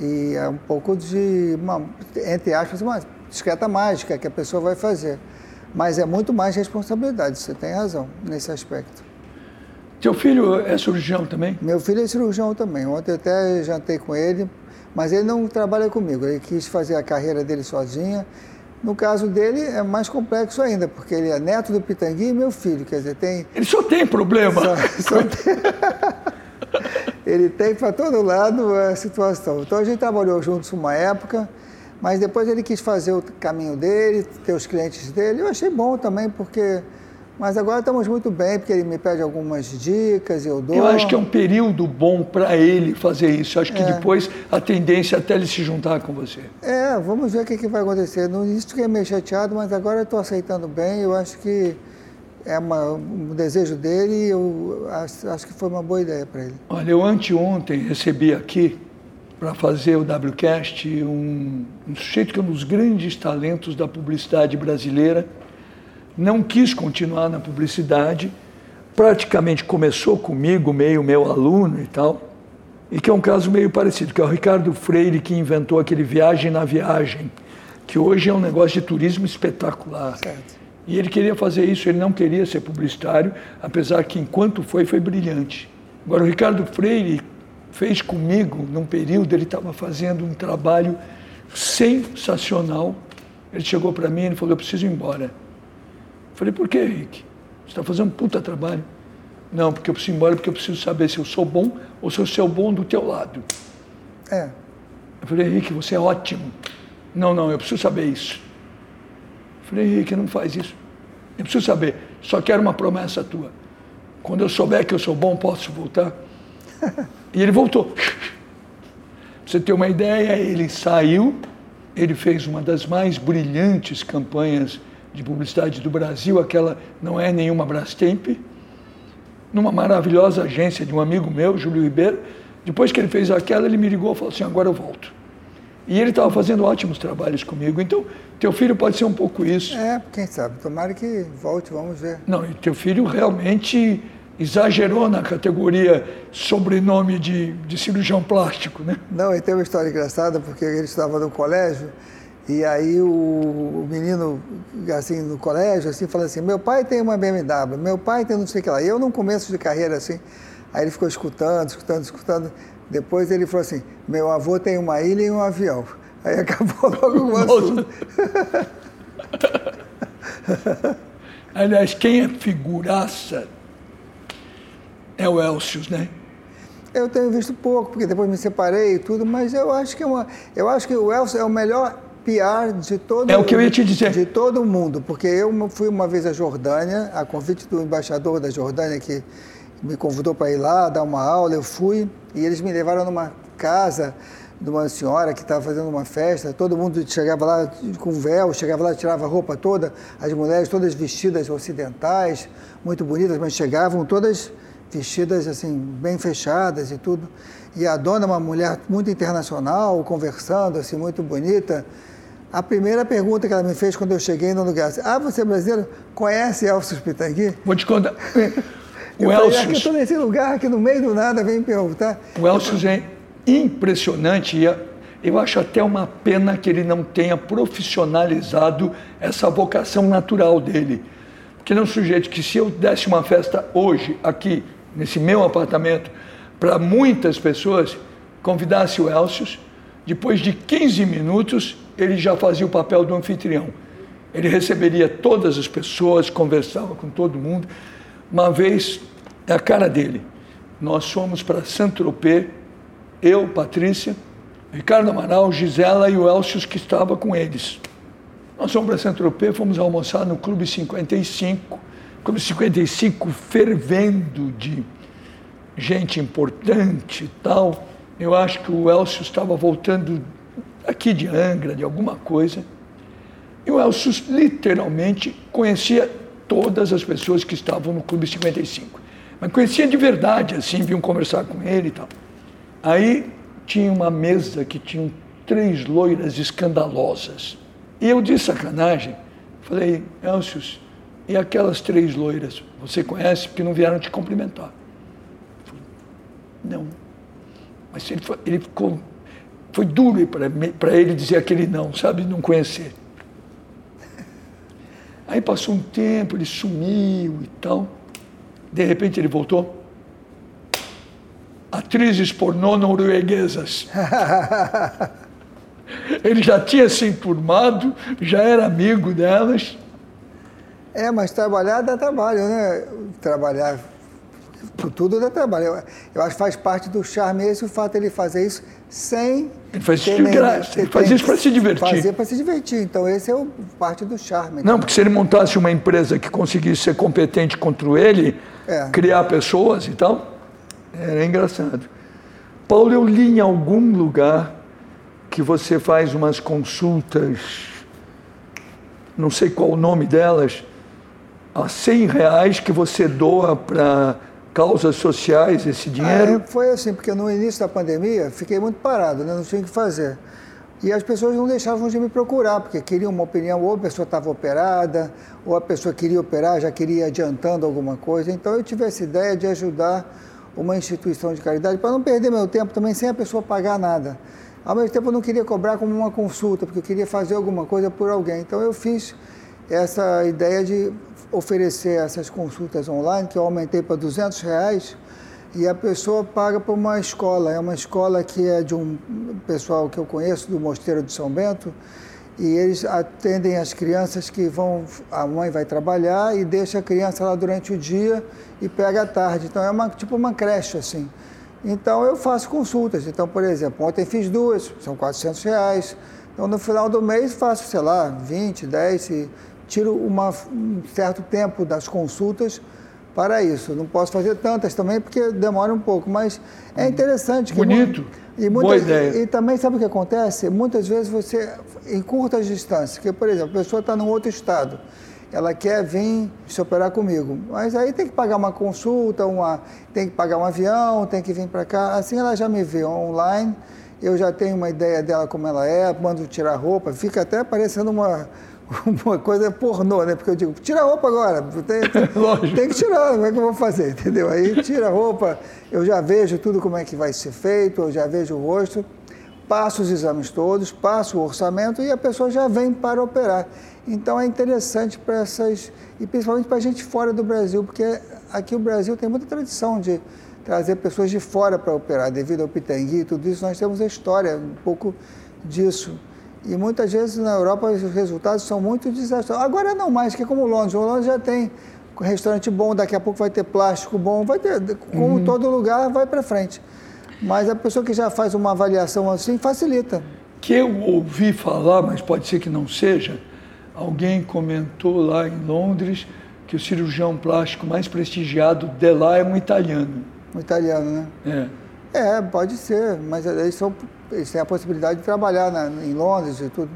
E é um pouco de, uma, entre aspas, uma discreta mágica que a pessoa vai fazer. Mas é muito mais responsabilidade, você tem razão nesse aspecto. Teu filho é cirurgião também? Meu filho é cirurgião também. Ontem até jantei com ele, mas ele não trabalha comigo, ele quis fazer a carreira dele sozinha. No caso dele é mais complexo ainda, porque ele é neto do Pitangui e meu filho, quer dizer, tem... Ele só tem problema. Só, só tem... ele tem para todo lado a situação. Então a gente trabalhou juntos uma época, mas depois ele quis fazer o caminho dele, ter os clientes dele. Eu achei bom também, porque mas agora estamos muito bem, porque ele me pede algumas dicas e eu dou. Eu acho que é um período bom para ele fazer isso. Eu acho que é. depois a tendência é até ele se juntar com você. É, vamos ver o que, que vai acontecer. No início fiquei meio chateado, mas agora estou aceitando bem. Eu acho que é uma, um desejo dele e eu acho, acho que foi uma boa ideia para ele. Olha, eu anteontem recebi aqui para fazer o WCast um, um sujeito que é um dos grandes talentos da publicidade brasileira não quis continuar na publicidade, praticamente começou comigo, meio meu aluno e tal, e que é um caso meio parecido, que é o Ricardo Freire que inventou aquele Viagem na Viagem, que hoje é um negócio de turismo espetacular. Certo. E ele queria fazer isso, ele não queria ser publicitário, apesar que enquanto foi, foi brilhante. Agora, o Ricardo Freire fez comigo, num período, ele estava fazendo um trabalho sensacional. Ele chegou para mim e falou, eu preciso ir embora. Falei, por que, Henrique? Você está fazendo um puta trabalho. Não, porque eu preciso ir embora, porque eu preciso saber se eu sou bom ou se eu sou bom do teu lado. É. Eu falei, Henrique, você é ótimo. Não, não, eu preciso saber isso. Eu falei, Henrique, não faz isso. Eu preciso saber, só quero uma promessa tua. Quando eu souber que eu sou bom, posso voltar? e ele voltou. Pra você ter uma ideia, ele saiu, ele fez uma das mais brilhantes campanhas de publicidade do Brasil, aquela não é nenhuma Brastemp, numa maravilhosa agência de um amigo meu, Júlio Ribeiro. Depois que ele fez aquela, ele me ligou e falou assim: agora eu volto. E ele estava fazendo ótimos trabalhos comigo. Então, teu filho pode ser um pouco isso. É, quem sabe. Tomara que volte, vamos ver. Não, e teu filho realmente exagerou na categoria sobrenome de, de cirurgião plástico, né? Não, e tem uma história engraçada, porque ele estava no colégio, e aí o, menino, assim, no colégio, assim, fala assim, meu pai tem uma BMW, meu pai tem não sei o que lá. E eu, num começo de carreira, assim, aí ele ficou escutando, escutando, escutando. Depois ele falou assim, meu avô tem uma ilha e um avião. Aí acabou logo o assunto. Aliás, quem é figuraça é o Elcius, né? Eu tenho visto pouco, porque depois me separei e tudo, mas eu acho que é uma, eu acho que o Elcio é o melhor PR de todo É o que eu ia te dizer. De todo mundo, porque eu fui uma vez à Jordânia, a convite do embaixador da Jordânia que me convidou para ir lá dar uma aula, eu fui e eles me levaram numa casa de uma senhora que estava fazendo uma festa, todo mundo chegava lá com véu, chegava lá, tirava a roupa toda, as mulheres todas vestidas ocidentais, muito bonitas, mas chegavam todas vestidas assim, bem fechadas e tudo. E a dona, uma mulher muito internacional, conversando, assim, muito bonita. A primeira pergunta que ela me fez quando eu cheguei no lugar, assim, ah, você é brasileiro? Conhece Elcio Pitangui? Vou te contar. O eu Elcio... estou nesse lugar aqui no meio do nada, vem me perguntar. O Elcio é impressionante e eu acho até uma pena que ele não tenha profissionalizado essa vocação natural dele. Porque não é um sujeito que se eu desse uma festa hoje, aqui, nesse meu apartamento, para muitas pessoas, convidasse o Elcio, depois de 15 minutos ele já fazia o papel do anfitrião. Ele receberia todas as pessoas, conversava com todo mundo. Uma vez, a cara dele. Nós fomos para Saint-Tropez, eu, Patrícia, Ricardo Amaral, Gisela e o Elcio que estava com eles. Nós fomos para Saint-Tropez, fomos almoçar no Clube 55, Clube 55 fervendo de gente importante e tal. Eu acho que o Elcio estava voltando aqui de Angra, de alguma coisa. E o Elcio literalmente conhecia todas as pessoas que estavam no Clube 55. Mas conhecia de verdade, assim, vinham conversar com ele e tal. Aí tinha uma mesa que tinha três loiras escandalosas. E eu, de sacanagem, falei, Elcio, e aquelas três loiras, você conhece porque não vieram te cumprimentar? Falei, não. Mas ele, ele ficou, foi duro para ele dizer aquele não, sabe, não conhecer. Aí passou um tempo, ele sumiu e tal. De repente ele voltou. Atrizes pornô norueguesas. ele já tinha se enturmado, já era amigo delas. É, mas trabalhar dá trabalho, né? Trabalhar tudo dá trabalho. Eu, eu, acho que faz parte do charme esse o fato de ele fazer isso sem. Ele faz isso, nem, ele faz isso para se divertir. Fazer para se divertir. Então, esse é o, parte do charme. Não, porque se ele montasse uma empresa que conseguisse ser competente contra ele, é. criar pessoas e tal, era engraçado. Paulo, eu li em algum lugar que você faz umas consultas, não sei qual o nome delas, a 100 reais que você doa para causas sociais esse dinheiro? Ah, foi assim, porque no início da pandemia fiquei muito parado, né? não tinha o que fazer. E as pessoas não deixavam de me procurar, porque queriam uma opinião, ou a pessoa estava operada, ou a pessoa queria operar, já queria ir adiantando alguma coisa. Então eu tive essa ideia de ajudar uma instituição de caridade, para não perder meu tempo também sem a pessoa pagar nada. Ao mesmo tempo eu não queria cobrar como uma consulta, porque eu queria fazer alguma coisa por alguém. Então eu fiz essa ideia de oferecer essas consultas online, que eu aumentei para 200 reais, e a pessoa paga para uma escola. É uma escola que é de um pessoal que eu conheço, do Mosteiro de São Bento, e eles atendem as crianças que vão, a mãe vai trabalhar e deixa a criança lá durante o dia e pega à tarde. Então é uma, tipo uma creche assim. Então eu faço consultas. Então, por exemplo, ontem fiz duas, são 400 reais. Então no final do mês faço, sei lá, 20, 10, tiro uma, um certo tempo das consultas para isso. Não posso fazer tantas também porque demora um pouco, mas é uhum. interessante. Bonito. e, muitas, Boa ideia. E, também sabe o que acontece? Muitas vezes você encurta as distâncias, que por exemplo, a pessoa está num outro estado, ela quer vir se operar comigo, mas aí tem que pagar uma consulta, uma, tem que pagar um avião, tem que vir para cá. Assim ela já me vê online eu já tenho uma ideia dela como ela é, mando tirar roupa, fica até parecendo uma, uma coisa pornô, né? Porque eu digo, tira a roupa agora, tem, tem, tem, que tirar, como é que eu vou fazer, entendeu? Aí tira a roupa, eu já vejo tudo como é que vai ser feito, eu já vejo o rosto, passo os exames todos, passo o orçamento e a pessoa já vem para operar. Então é interessante para essas, e principalmente para a gente fora do Brasil, porque aqui o Brasil tem muita tradição de trazer pessoas de fora para operar, devido ao Pitangui e tudo isso, nós temos a história um pouco disso. E muitas vezes na Europa os resultados são muito desastrosos. Agora não mais, que é como Londres. O Londres já tem restaurante bom, daqui a pouco vai ter plástico bom, vai ter, como uhum. todo lugar, vai para frente. Mas a pessoa que já faz uma avaliação assim facilita. Que eu ouvi falar, mas pode ser que não seja, alguém comentou lá em Londres que o cirurgião plástico mais prestigiado de lá é um italiano. Um italiano, né? É. É, pode ser, mas eles, são, eles têm a possibilidade de trabalhar na, em Londres e tudo.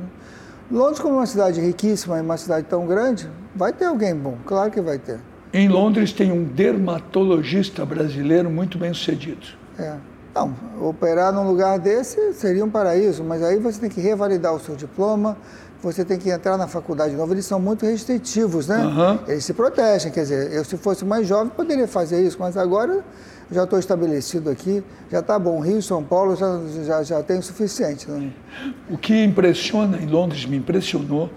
Londres, como uma cidade riquíssima e uma cidade tão grande, vai ter alguém bom, claro que vai ter. Em Londres tem um dermatologista brasileiro muito bem sucedido. É. Não, operar num lugar desse seria um paraíso, mas aí você tem que revalidar o seu diploma, você tem que entrar na faculdade nova, eles são muito restritivos, né? Uhum. Eles se protegem, quer dizer, eu se fosse mais jovem poderia fazer isso, mas agora já estou estabelecido aqui, já está bom. Rio, São Paulo já, já, já tem o suficiente. Né? O que impressiona em Londres, me impressionou,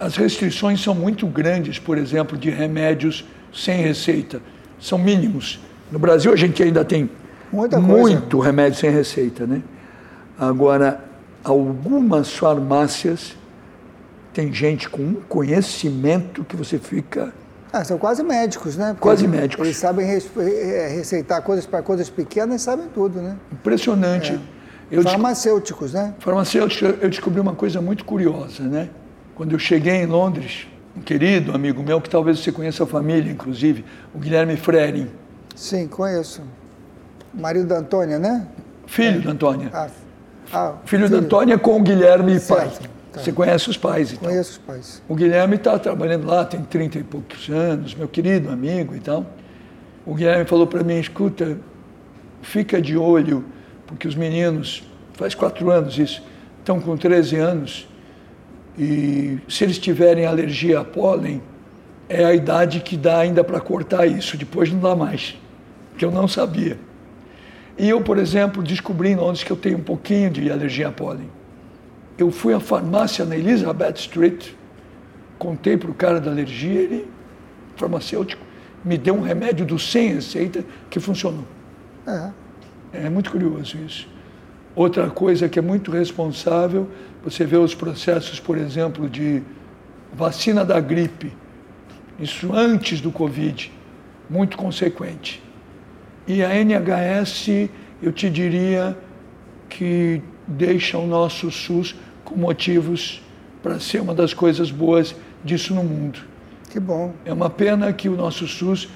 as restrições são muito grandes, por exemplo, de remédios sem receita, são mínimos. No Brasil a gente ainda tem Muita muito remédio sem receita, né? Agora, algumas farmácias tem gente com um conhecimento que você fica. Ah, são quase médicos, né? Porque quase eles, médicos. Eles sabem é, receitar coisas para coisas pequenas e sabem tudo, né? Impressionante. É. Eu Farmacêuticos, né? Farmacêuticos, eu descobri uma coisa muito curiosa, né? Quando eu cheguei em Londres, um querido amigo meu, que talvez você conheça a família, inclusive, o Guilherme Frerin. Sim, conheço. Marido da Antônia, né? Filho é. da Antônia. Ah, ah, filho, filho, da Antônia com o Guilherme certo. pai. Tá. Você conhece os pais e Conheço os pais. O Guilherme está trabalhando lá, tem 30 e poucos anos, meu querido amigo e tal. O Guilherme falou para mim, escuta, fica de olho, porque os meninos, faz quatro anos isso, estão com 13 anos, e se eles tiverem alergia a pólen, é a idade que dá ainda para cortar isso, depois não dá mais, que eu não sabia. E eu, por exemplo, descobri em Londres que eu tenho um pouquinho de alergia a pólen. Eu fui à farmácia na Elizabeth Street, contei para o cara da alergia, ele, farmacêutico, me deu um remédio do sem receita que funcionou. É. é muito curioso isso. Outra coisa que é muito responsável, você vê os processos, por exemplo, de vacina da gripe, isso antes do Covid, muito consequente. E a NHS, eu te diria que deixa o nosso SUS com motivos para ser uma das coisas boas disso no mundo. Que bom. É uma pena que o nosso SUS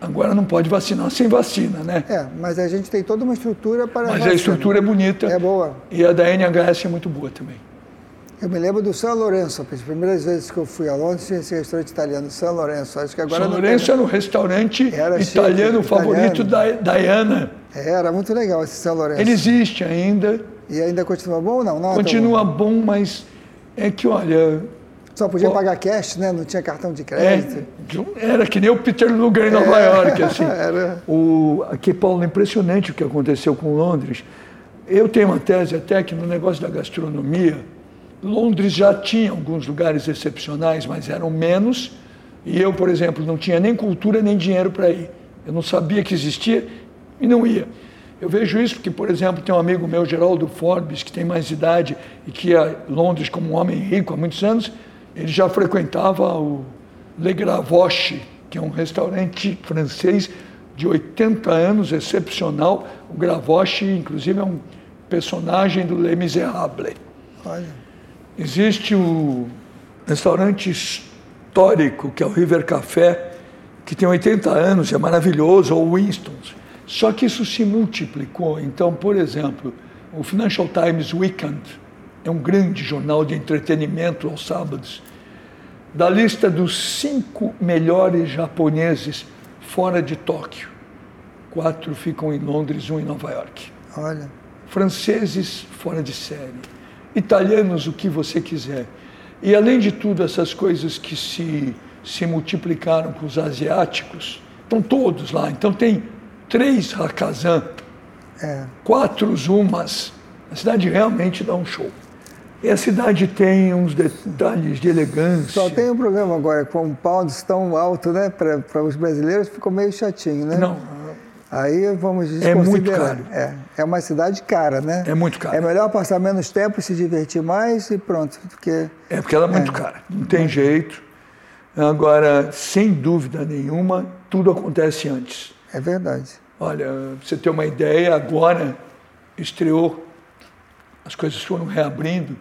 agora não pode vacinar sem vacina, né? É, mas a gente tem toda uma estrutura para. Mas vacina. a estrutura é bonita. É boa. E a da NHS é muito boa também. Eu me lembro do São Lourenço, as primeiras vezes que eu fui a Londres tinha esse restaurante italiano, São Lourenço. Acho que agora São Lourenço tem... era um restaurante era italiano chique, favorito italiano. da Diana. É, era muito legal esse São Lourenço. Ele existe ainda. E ainda continua bom ou não? não continua bom. bom, mas é que, olha... Só podia pagar cash, né? Não tinha cartão de crédito. É, era que nem o Peter Luger em Nova é, York, assim. Era. O, aqui, Paulo, é impressionante o que aconteceu com Londres. Eu tenho uma tese até que no negócio da gastronomia, Londres já tinha alguns lugares excepcionais, mas eram menos. E eu, por exemplo, não tinha nem cultura nem dinheiro para ir. Eu não sabia que existia e não ia. Eu vejo isso porque, por exemplo, tem um amigo meu, Geraldo Forbes, que tem mais idade e que ia Londres como um homem rico há muitos anos. Ele já frequentava o Le Gravoche, que é um restaurante francês de 80 anos, excepcional. O Gravoche, inclusive, é um personagem do Les Miserables. Olha. Existe o restaurante histórico, que é o River Café, que tem 80 anos, é maravilhoso, ou Winston's. Só que isso se multiplicou. Então, por exemplo, o Financial Times Weekend é um grande jornal de entretenimento aos sábados. Da lista dos cinco melhores japoneses fora de Tóquio, quatro ficam em Londres, um em Nova York. Olha. franceses fora de série, italianos, o que você quiser. E além de tudo, essas coisas que se, se multiplicaram com os asiáticos, estão todos lá. Então tem três Hakazan, É. quatro Zumas. A cidade realmente dá um show. E a cidade tem uns detalhes de elegância. Só tem um problema agora, com um pounds tão alto, né, para os brasileiros, ficou meio chatinho, né? Não, Aí vamos É muito desconsiderar. caro. É, é uma cidade cara, né? É muito caro. É melhor passar menos tempo e se divertir mais e pronto, porque é porque ela é muito cara. Não tem jeito. Agora, sem dúvida nenhuma, tudo acontece antes. É verdade. Olha, pra você ter uma ideia, agora estreou, as coisas foram reabrindo,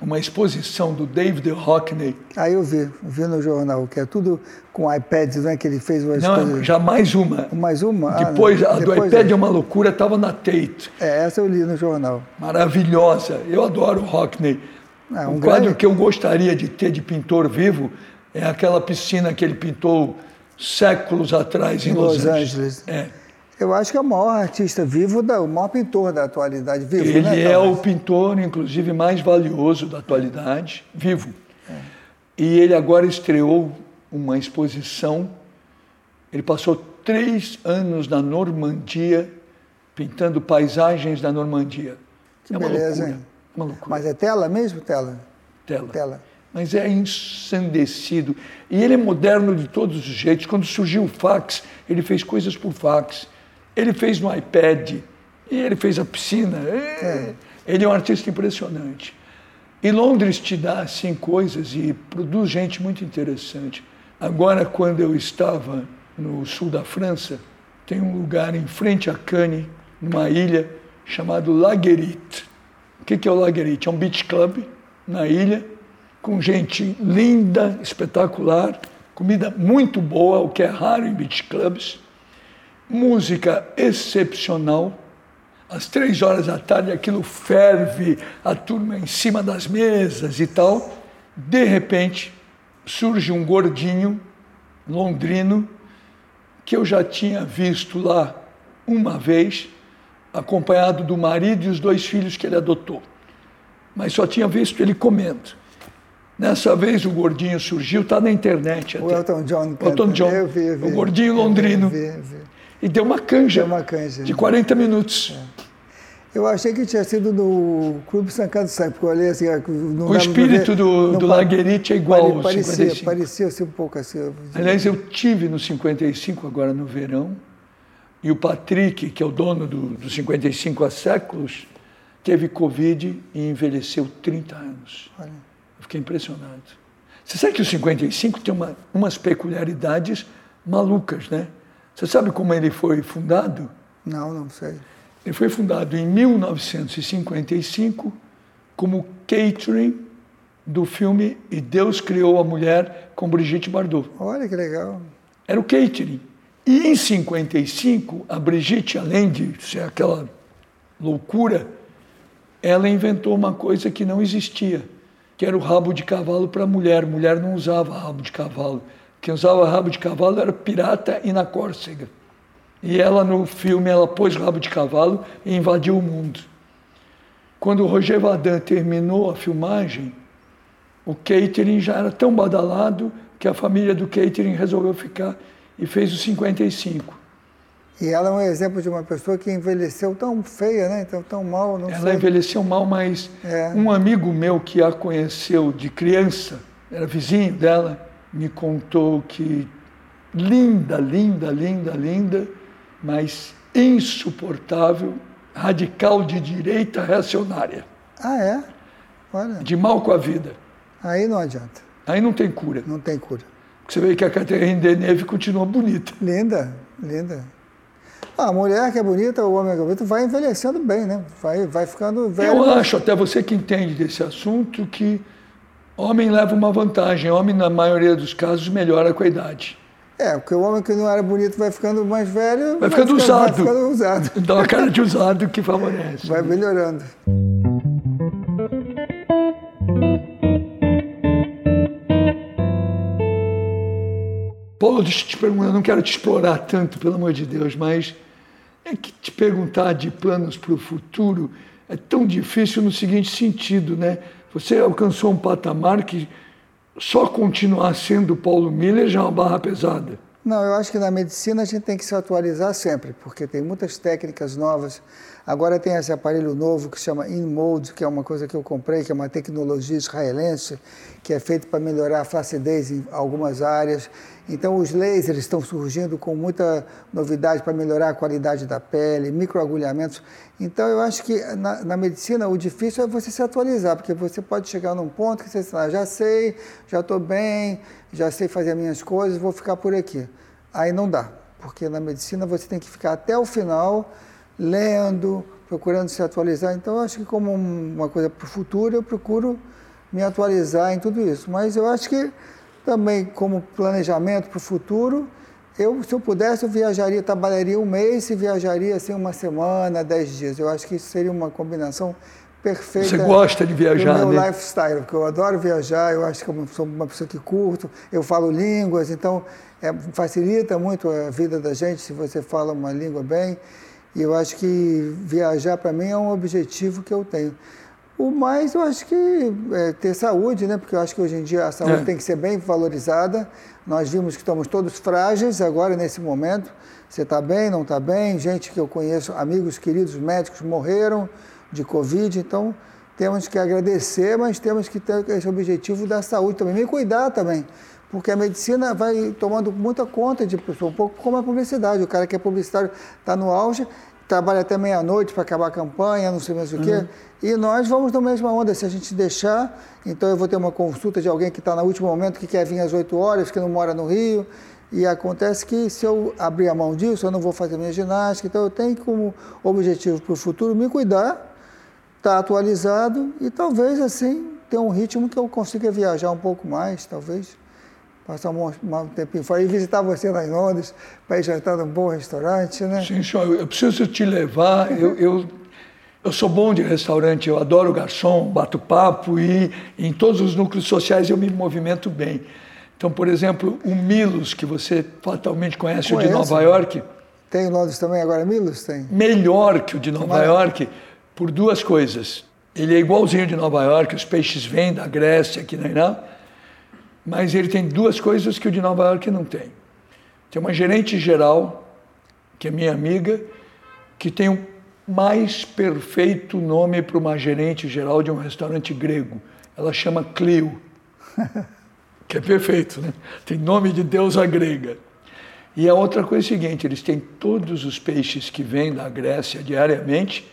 uma exposição do David Hockney. Aí eu vi, vi no jornal, que é tudo com iPads, né, que ele fez umas Não, coisas. já mais uma. Mais uma? Ah, Depois, não. a do Depois iPad é. é uma loucura, estava na Tate. É, essa eu li no jornal. Maravilhosa. Eu adoro o Hockney. Ah, um um quadro grande- que eu gostaria de ter de pintor vivo é aquela piscina que ele pintou séculos atrás em, Em Los, Los Angeles. Angeles. É. Eu acho que é o maior artista vivo, da, o maior pintor da atualidade vivo, Ele né? é talvez? o pintor, inclusive, mais valioso da atualidade, vivo. É. E ele agora estreou uma exposição. Ele passou três anos na Normandia, pintando paisagens da Normandia. Que é uma beleza, loucura. hein? Uma loucura. Mas é tela mesmo? Tela. tela. Tela. Mas é ensandecido. E ele é moderno de todos os jeitos. Quando surgiu o fax, ele fez coisas por fax. Ele fez no iPad. E ele fez a piscina. É. Ele é um artista impressionante. E Londres te dá assim coisas e produz gente muito interessante. Agora, quando eu estava no sul da França, tem um lugar em frente a Cannes, numa ilha, chamado Laguerite. O que que é o Laguerite? É um beach club na ilha, com gente linda, espetacular, comida muito boa, o que é raro em beach clubs, música excepcional. Às três horas da tarde aquilo ferve, a turma em cima das mesas e tal. De repente surge um gordinho londrino que eu já tinha visto lá uma vez, acompanhado do marido e os dois filhos que ele adotou. Mas só tinha visto ele comendo. Nessa vez o gordinho surgiu, está na internet O até. Elton John. O Elton. John, Eu vi, eu vi. o gordinho londrino. eu vi, eu vi. E deu uma canja, Deu uma canja. de 40 minutos. Eu achei que tinha sido no Clube Sancado Sangue, porque eu olhei assim... Não O espírito do, do Laguerite é igual pare- parecia, 55. parecia assim, um pouco assim. Aliás, eu tive no 55 agora no verão, e o Patrick, que é o dono do, do 55 há séculos, teve Covid e envelheceu 30 anos. Olha. Eu fiquei impressionado. Você sabe que o 55 tem uma, umas peculiaridades malucas, né? Você sabe como ele foi fundado? Não, não sei. Ele foi fundado em 1955 como catering do filme E Deus Criou a Mulher com Brigitte Bardot. Olha que legal. Era o catering. E em 55, a Brigitte, além de ser aquela loucura, ela inventou uma coisa que não existia, que era o rabo de cavalo para mulher. Mulher não usava rabo de cavalo. Quem usava rabo de cavalo era pirata e na Córcega. E ela, no filme, ela pôs rabo de cavalo e invadiu o mundo. Quando o Roger Vadan terminou a filmagem, o catering já era tão badalado que a família do catering resolveu ficar e fez os 55. E ela é um exemplo de uma pessoa que envelheceu tão feia, né? Então, tão mal, não Ela sei. envelheceu mal, mas É. um amigo meu que a conheceu de criança, era vizinho dela, me contou que linda, linda, linda, linda, mas insuportável, radical de direita reacionária, Ah, é? Olha, de mal com a vida. aí não adianta. Aí não tem cura. Não tem cura. Você vê que a Catherine Deneuve continua bonita. Linda, linda. Ah, a mulher que é bonita, o homem que é bonito, vai envelhecendo bem, né? Vai, vai ficando velho. Eu acho, até você que entende desse assunto, que homem leva uma vantagem. Homem, na maioria dos casos, melhora com a idade. É, porque o homem que não era bonito vai ficando mais velho. Vai ficando Vai usado. ficando usado. Dá uma cara de usado que favorece. Vai melhorando. Paulo, deixa eu te perguntar, eu não quero te explorar tanto, pelo amor de Deus, mas é que te perguntar de planos para o futuro é tão difícil no seguinte sentido, né? Você alcançou um patamar que só continuar sendo Paulo Miller já é uma barra pesada. Não, eu acho que na medicina a gente tem que se atualizar sempre, porque tem muitas técnicas novas. Agora tem esse aparelho novo que se chama InMode, que é uma coisa que eu comprei, que é uma tecnologia israelense, que é feito para melhorar a flacidez em algumas áreas. Então os lasers estão surgindo com muita novidade para melhorar a qualidade da pele, microagulhamentos. Então eu acho que na, na, medicina o difícil é você se atualizar, porque você pode chegar num ponto que você fala, já sei, já estou bem, já sei fazer minhas coisas, vou ficar por aqui. Aí não dá, porque na medicina você tem que ficar até o final lendo, procurando se atualizar. Então, eu acho que como uma coisa para o futuro, eu procuro me atualizar em tudo isso. Mas eu acho que também como planejamento para o futuro, eu, se eu pudesse, eu viajaria, trabalharia um mês e viajaria assim uma semana, dez dias. Eu acho que isso seria uma combinação perfeita. Você gosta de viajar, do meu né? lifestyle, porque eu adoro viajar, eu acho que eu sou uma pessoa que curto, eu falo línguas, então é, facilita muito a vida da gente se você fala uma língua bem. E eu acho que viajar para mim é um objetivo que eu tenho. O mais, eu acho que é ter saúde, né? Porque eu acho que hoje em dia a saúde é. tem que ser bem valorizada. Nós vimos que estamos todos frágeis agora, nesse momento. Você está bem, não está bem? Gente que eu conheço, amigos queridos médicos morreram de Covid. Então, temos que agradecer, mas temos que ter esse objetivo da saúde também. Me cuidar também porque a medicina vai tomando muita conta de pessoa, um pouco como a publicidade. O cara que é publicitário está no auge, trabalha até meia-noite para acabar a campanha, não sei mais o quê. Uhum. E nós vamos na mesma onda. Se a gente deixar, então eu vou ter uma consulta de alguém que está no último momento, que quer vir às 8 horas, que não mora no Rio. E acontece que se eu abrir a mão disso, eu não vou fazer minha ginástica. Então eu tenho como objetivo para o futuro me cuidar, estar tá atualizado e talvez assim ter um ritmo que eu consiga viajar um pouco mais, talvez passar um, um tempinho fora e visitar você lá em Londres, para ir jantar num bom restaurante, né? Sim, senhor, eu preciso te levar. eu, eu, eu sou bom de restaurante, eu adoro garçom, bato papo e em todos os núcleos sociais eu me movimento bem. Então, por exemplo, o Milos, que você fatalmente conhece, Conheço. o de Nova York. Tem em Londres também agora Milos? Tem. Melhor que o de Nova York, por duas coisas. Ele é igualzinho de Nova York, os peixes vêm da Grécia, aqui na Irã mas ele tem duas coisas que o de Nova York não tem. Tem uma gerente geral, que é minha amiga, que tem o mais perfeito nome para uma gerente geral de um restaurante grego. Ela chama Clio, que é perfeito, né? Tem nome de deusa grega. E a outra coisa é a seguinte: eles têm todos os peixes que vêm da Grécia diariamente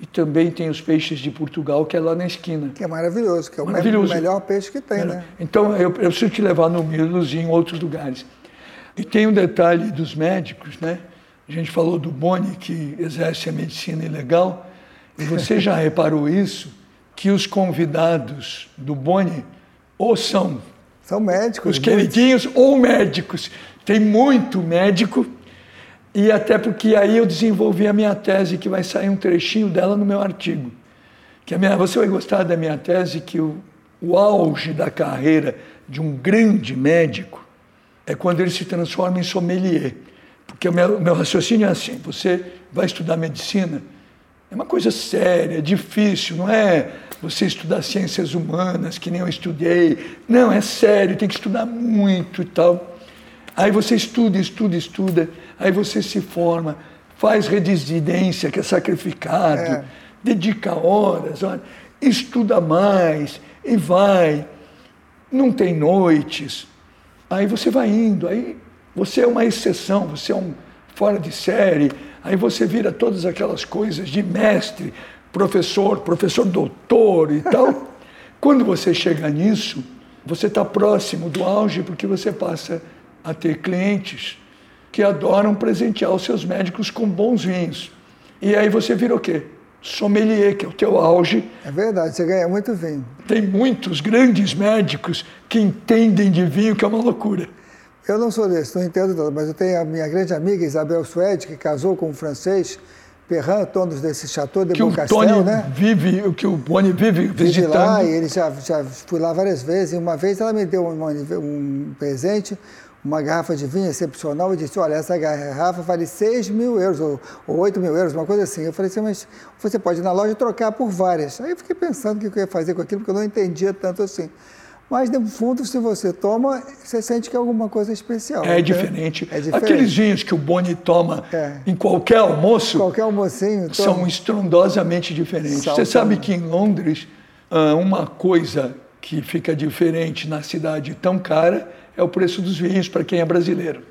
e também tem os peixes de Portugal, que é lá na esquina. Que é maravilhoso, que é o melhor peixe que tem, né? Então, eu, eu preciso te levar no Milos e em outros lugares. E tem um detalhe dos médicos, né? A gente falou do Boni, que exerce a medicina ilegal. E você já reparou isso? Que os convidados do Boni ou são... São médicos. Os queridinhos ou médicos. Tem muito médico e até porque aí eu desenvolvi a minha tese, que vai sair um trechinho dela no meu artigo. Que a minha, você vai gostar da minha tese que o, o auge da carreira de um grande médico é quando ele se transforma em sommelier. Porque o meu, meu raciocínio é assim: você vai estudar medicina, é uma coisa séria, difícil, não é você estudar ciências humanas, que nem eu estudei. Não, é sério, tem que estudar muito e tal. Aí você estuda, estuda, estuda aí você se forma, faz residência, que é sacrificado, é. dedica horas, olha, estuda mais e vai. Não tem noites. Aí você vai indo, aí você é uma exceção, você é um fora de série, aí você vira todas aquelas coisas de mestre, professor, professor doutor e tal. Quando você chega nisso, você está próximo do auge porque você passa a ter clientes que adoram presentear os seus médicos com bons vinhos. E aí você vira o quê? Sommelier, que é o teu auge. É verdade, você ganha muito vinho. Tem muitos grandes médicos que entendem de vinho, que é uma loucura. Eu não sou desse, não entendo nada, mas eu tenho a minha grande amiga Isabel Suede, que casou com um francês, Perrin, donos desse Chateau de Beaucastel, né? vive, o que o Boni vive visitando. Vive lá e ele já, já fui lá várias vezes. E uma vez ela me deu um, um presente, uma garrafa de vinho excepcional e disse, olha, essa garrafa vale 6 mil euros ou, ou 8 mil euros, uma coisa assim. Eu falei assim, mas você pode ir na loja trocar por várias. Aí eu fiquei pensando o que eu ia fazer com aquilo, porque eu não entendia tanto assim. Mas, no fundo, se você toma, você sente que é alguma coisa especial. É, né? diferente. é diferente. Aqueles vinhos que o Boni toma é. em qualquer almoço. Qualquer almocinho. Toma. São estrondosamente diferentes. Salta. Você sabe que em Londres, ah, uma coisa que fica diferente na cidade tão cara é o preço dos vinhos para quem é brasileiro.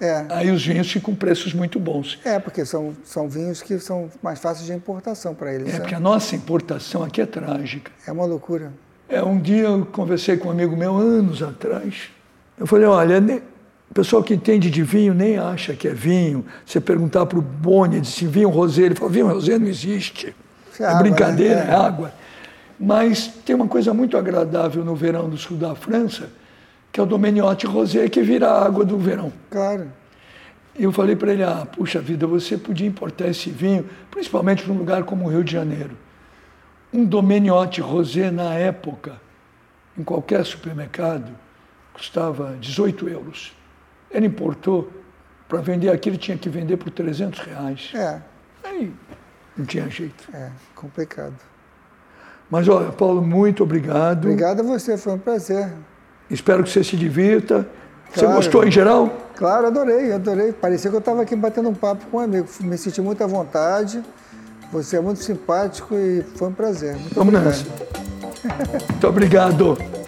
É. Aí os vinhos ficam preços muito bons. É, porque são, são vinhos que são mais fáceis de importação para eles. É, né? porque a nossa importação aqui é trágica. É uma loucura. É, um dia eu conversei com um amigo meu, anos atrás. Eu falei, olha, nem, o pessoal que entende de vinho nem acha que é vinho. Você perguntar para o Boni, disse vinho rosé, ele falou, vinho rosé não existe. É, é água, brincadeira, né? é. é água. Mas tem uma coisa muito agradável no verão do sul da França, que é o Domeniote Rosé, que vira a água do verão. Claro. E eu falei para ele, ah, puxa vida, você podia importar esse vinho, principalmente para um lugar como o Rio de Janeiro. Um Domeniote Rosé, na época, em qualquer supermercado, custava 18 euros. Ele importou, para vender aqui, ele tinha que vender por 300 reais. É. Aí não tinha jeito. É, complicado. Mas, olha, Paulo, muito obrigado. Obrigado a você, foi um prazer. Espero que você se divirta. Claro. Você gostou em geral? Claro, adorei, adorei. Parecia que eu estava aqui batendo um papo com um amigo. Me senti muito à vontade. Você é muito simpático e foi um prazer. Muito Vamos obrigado. nessa. Muito obrigado.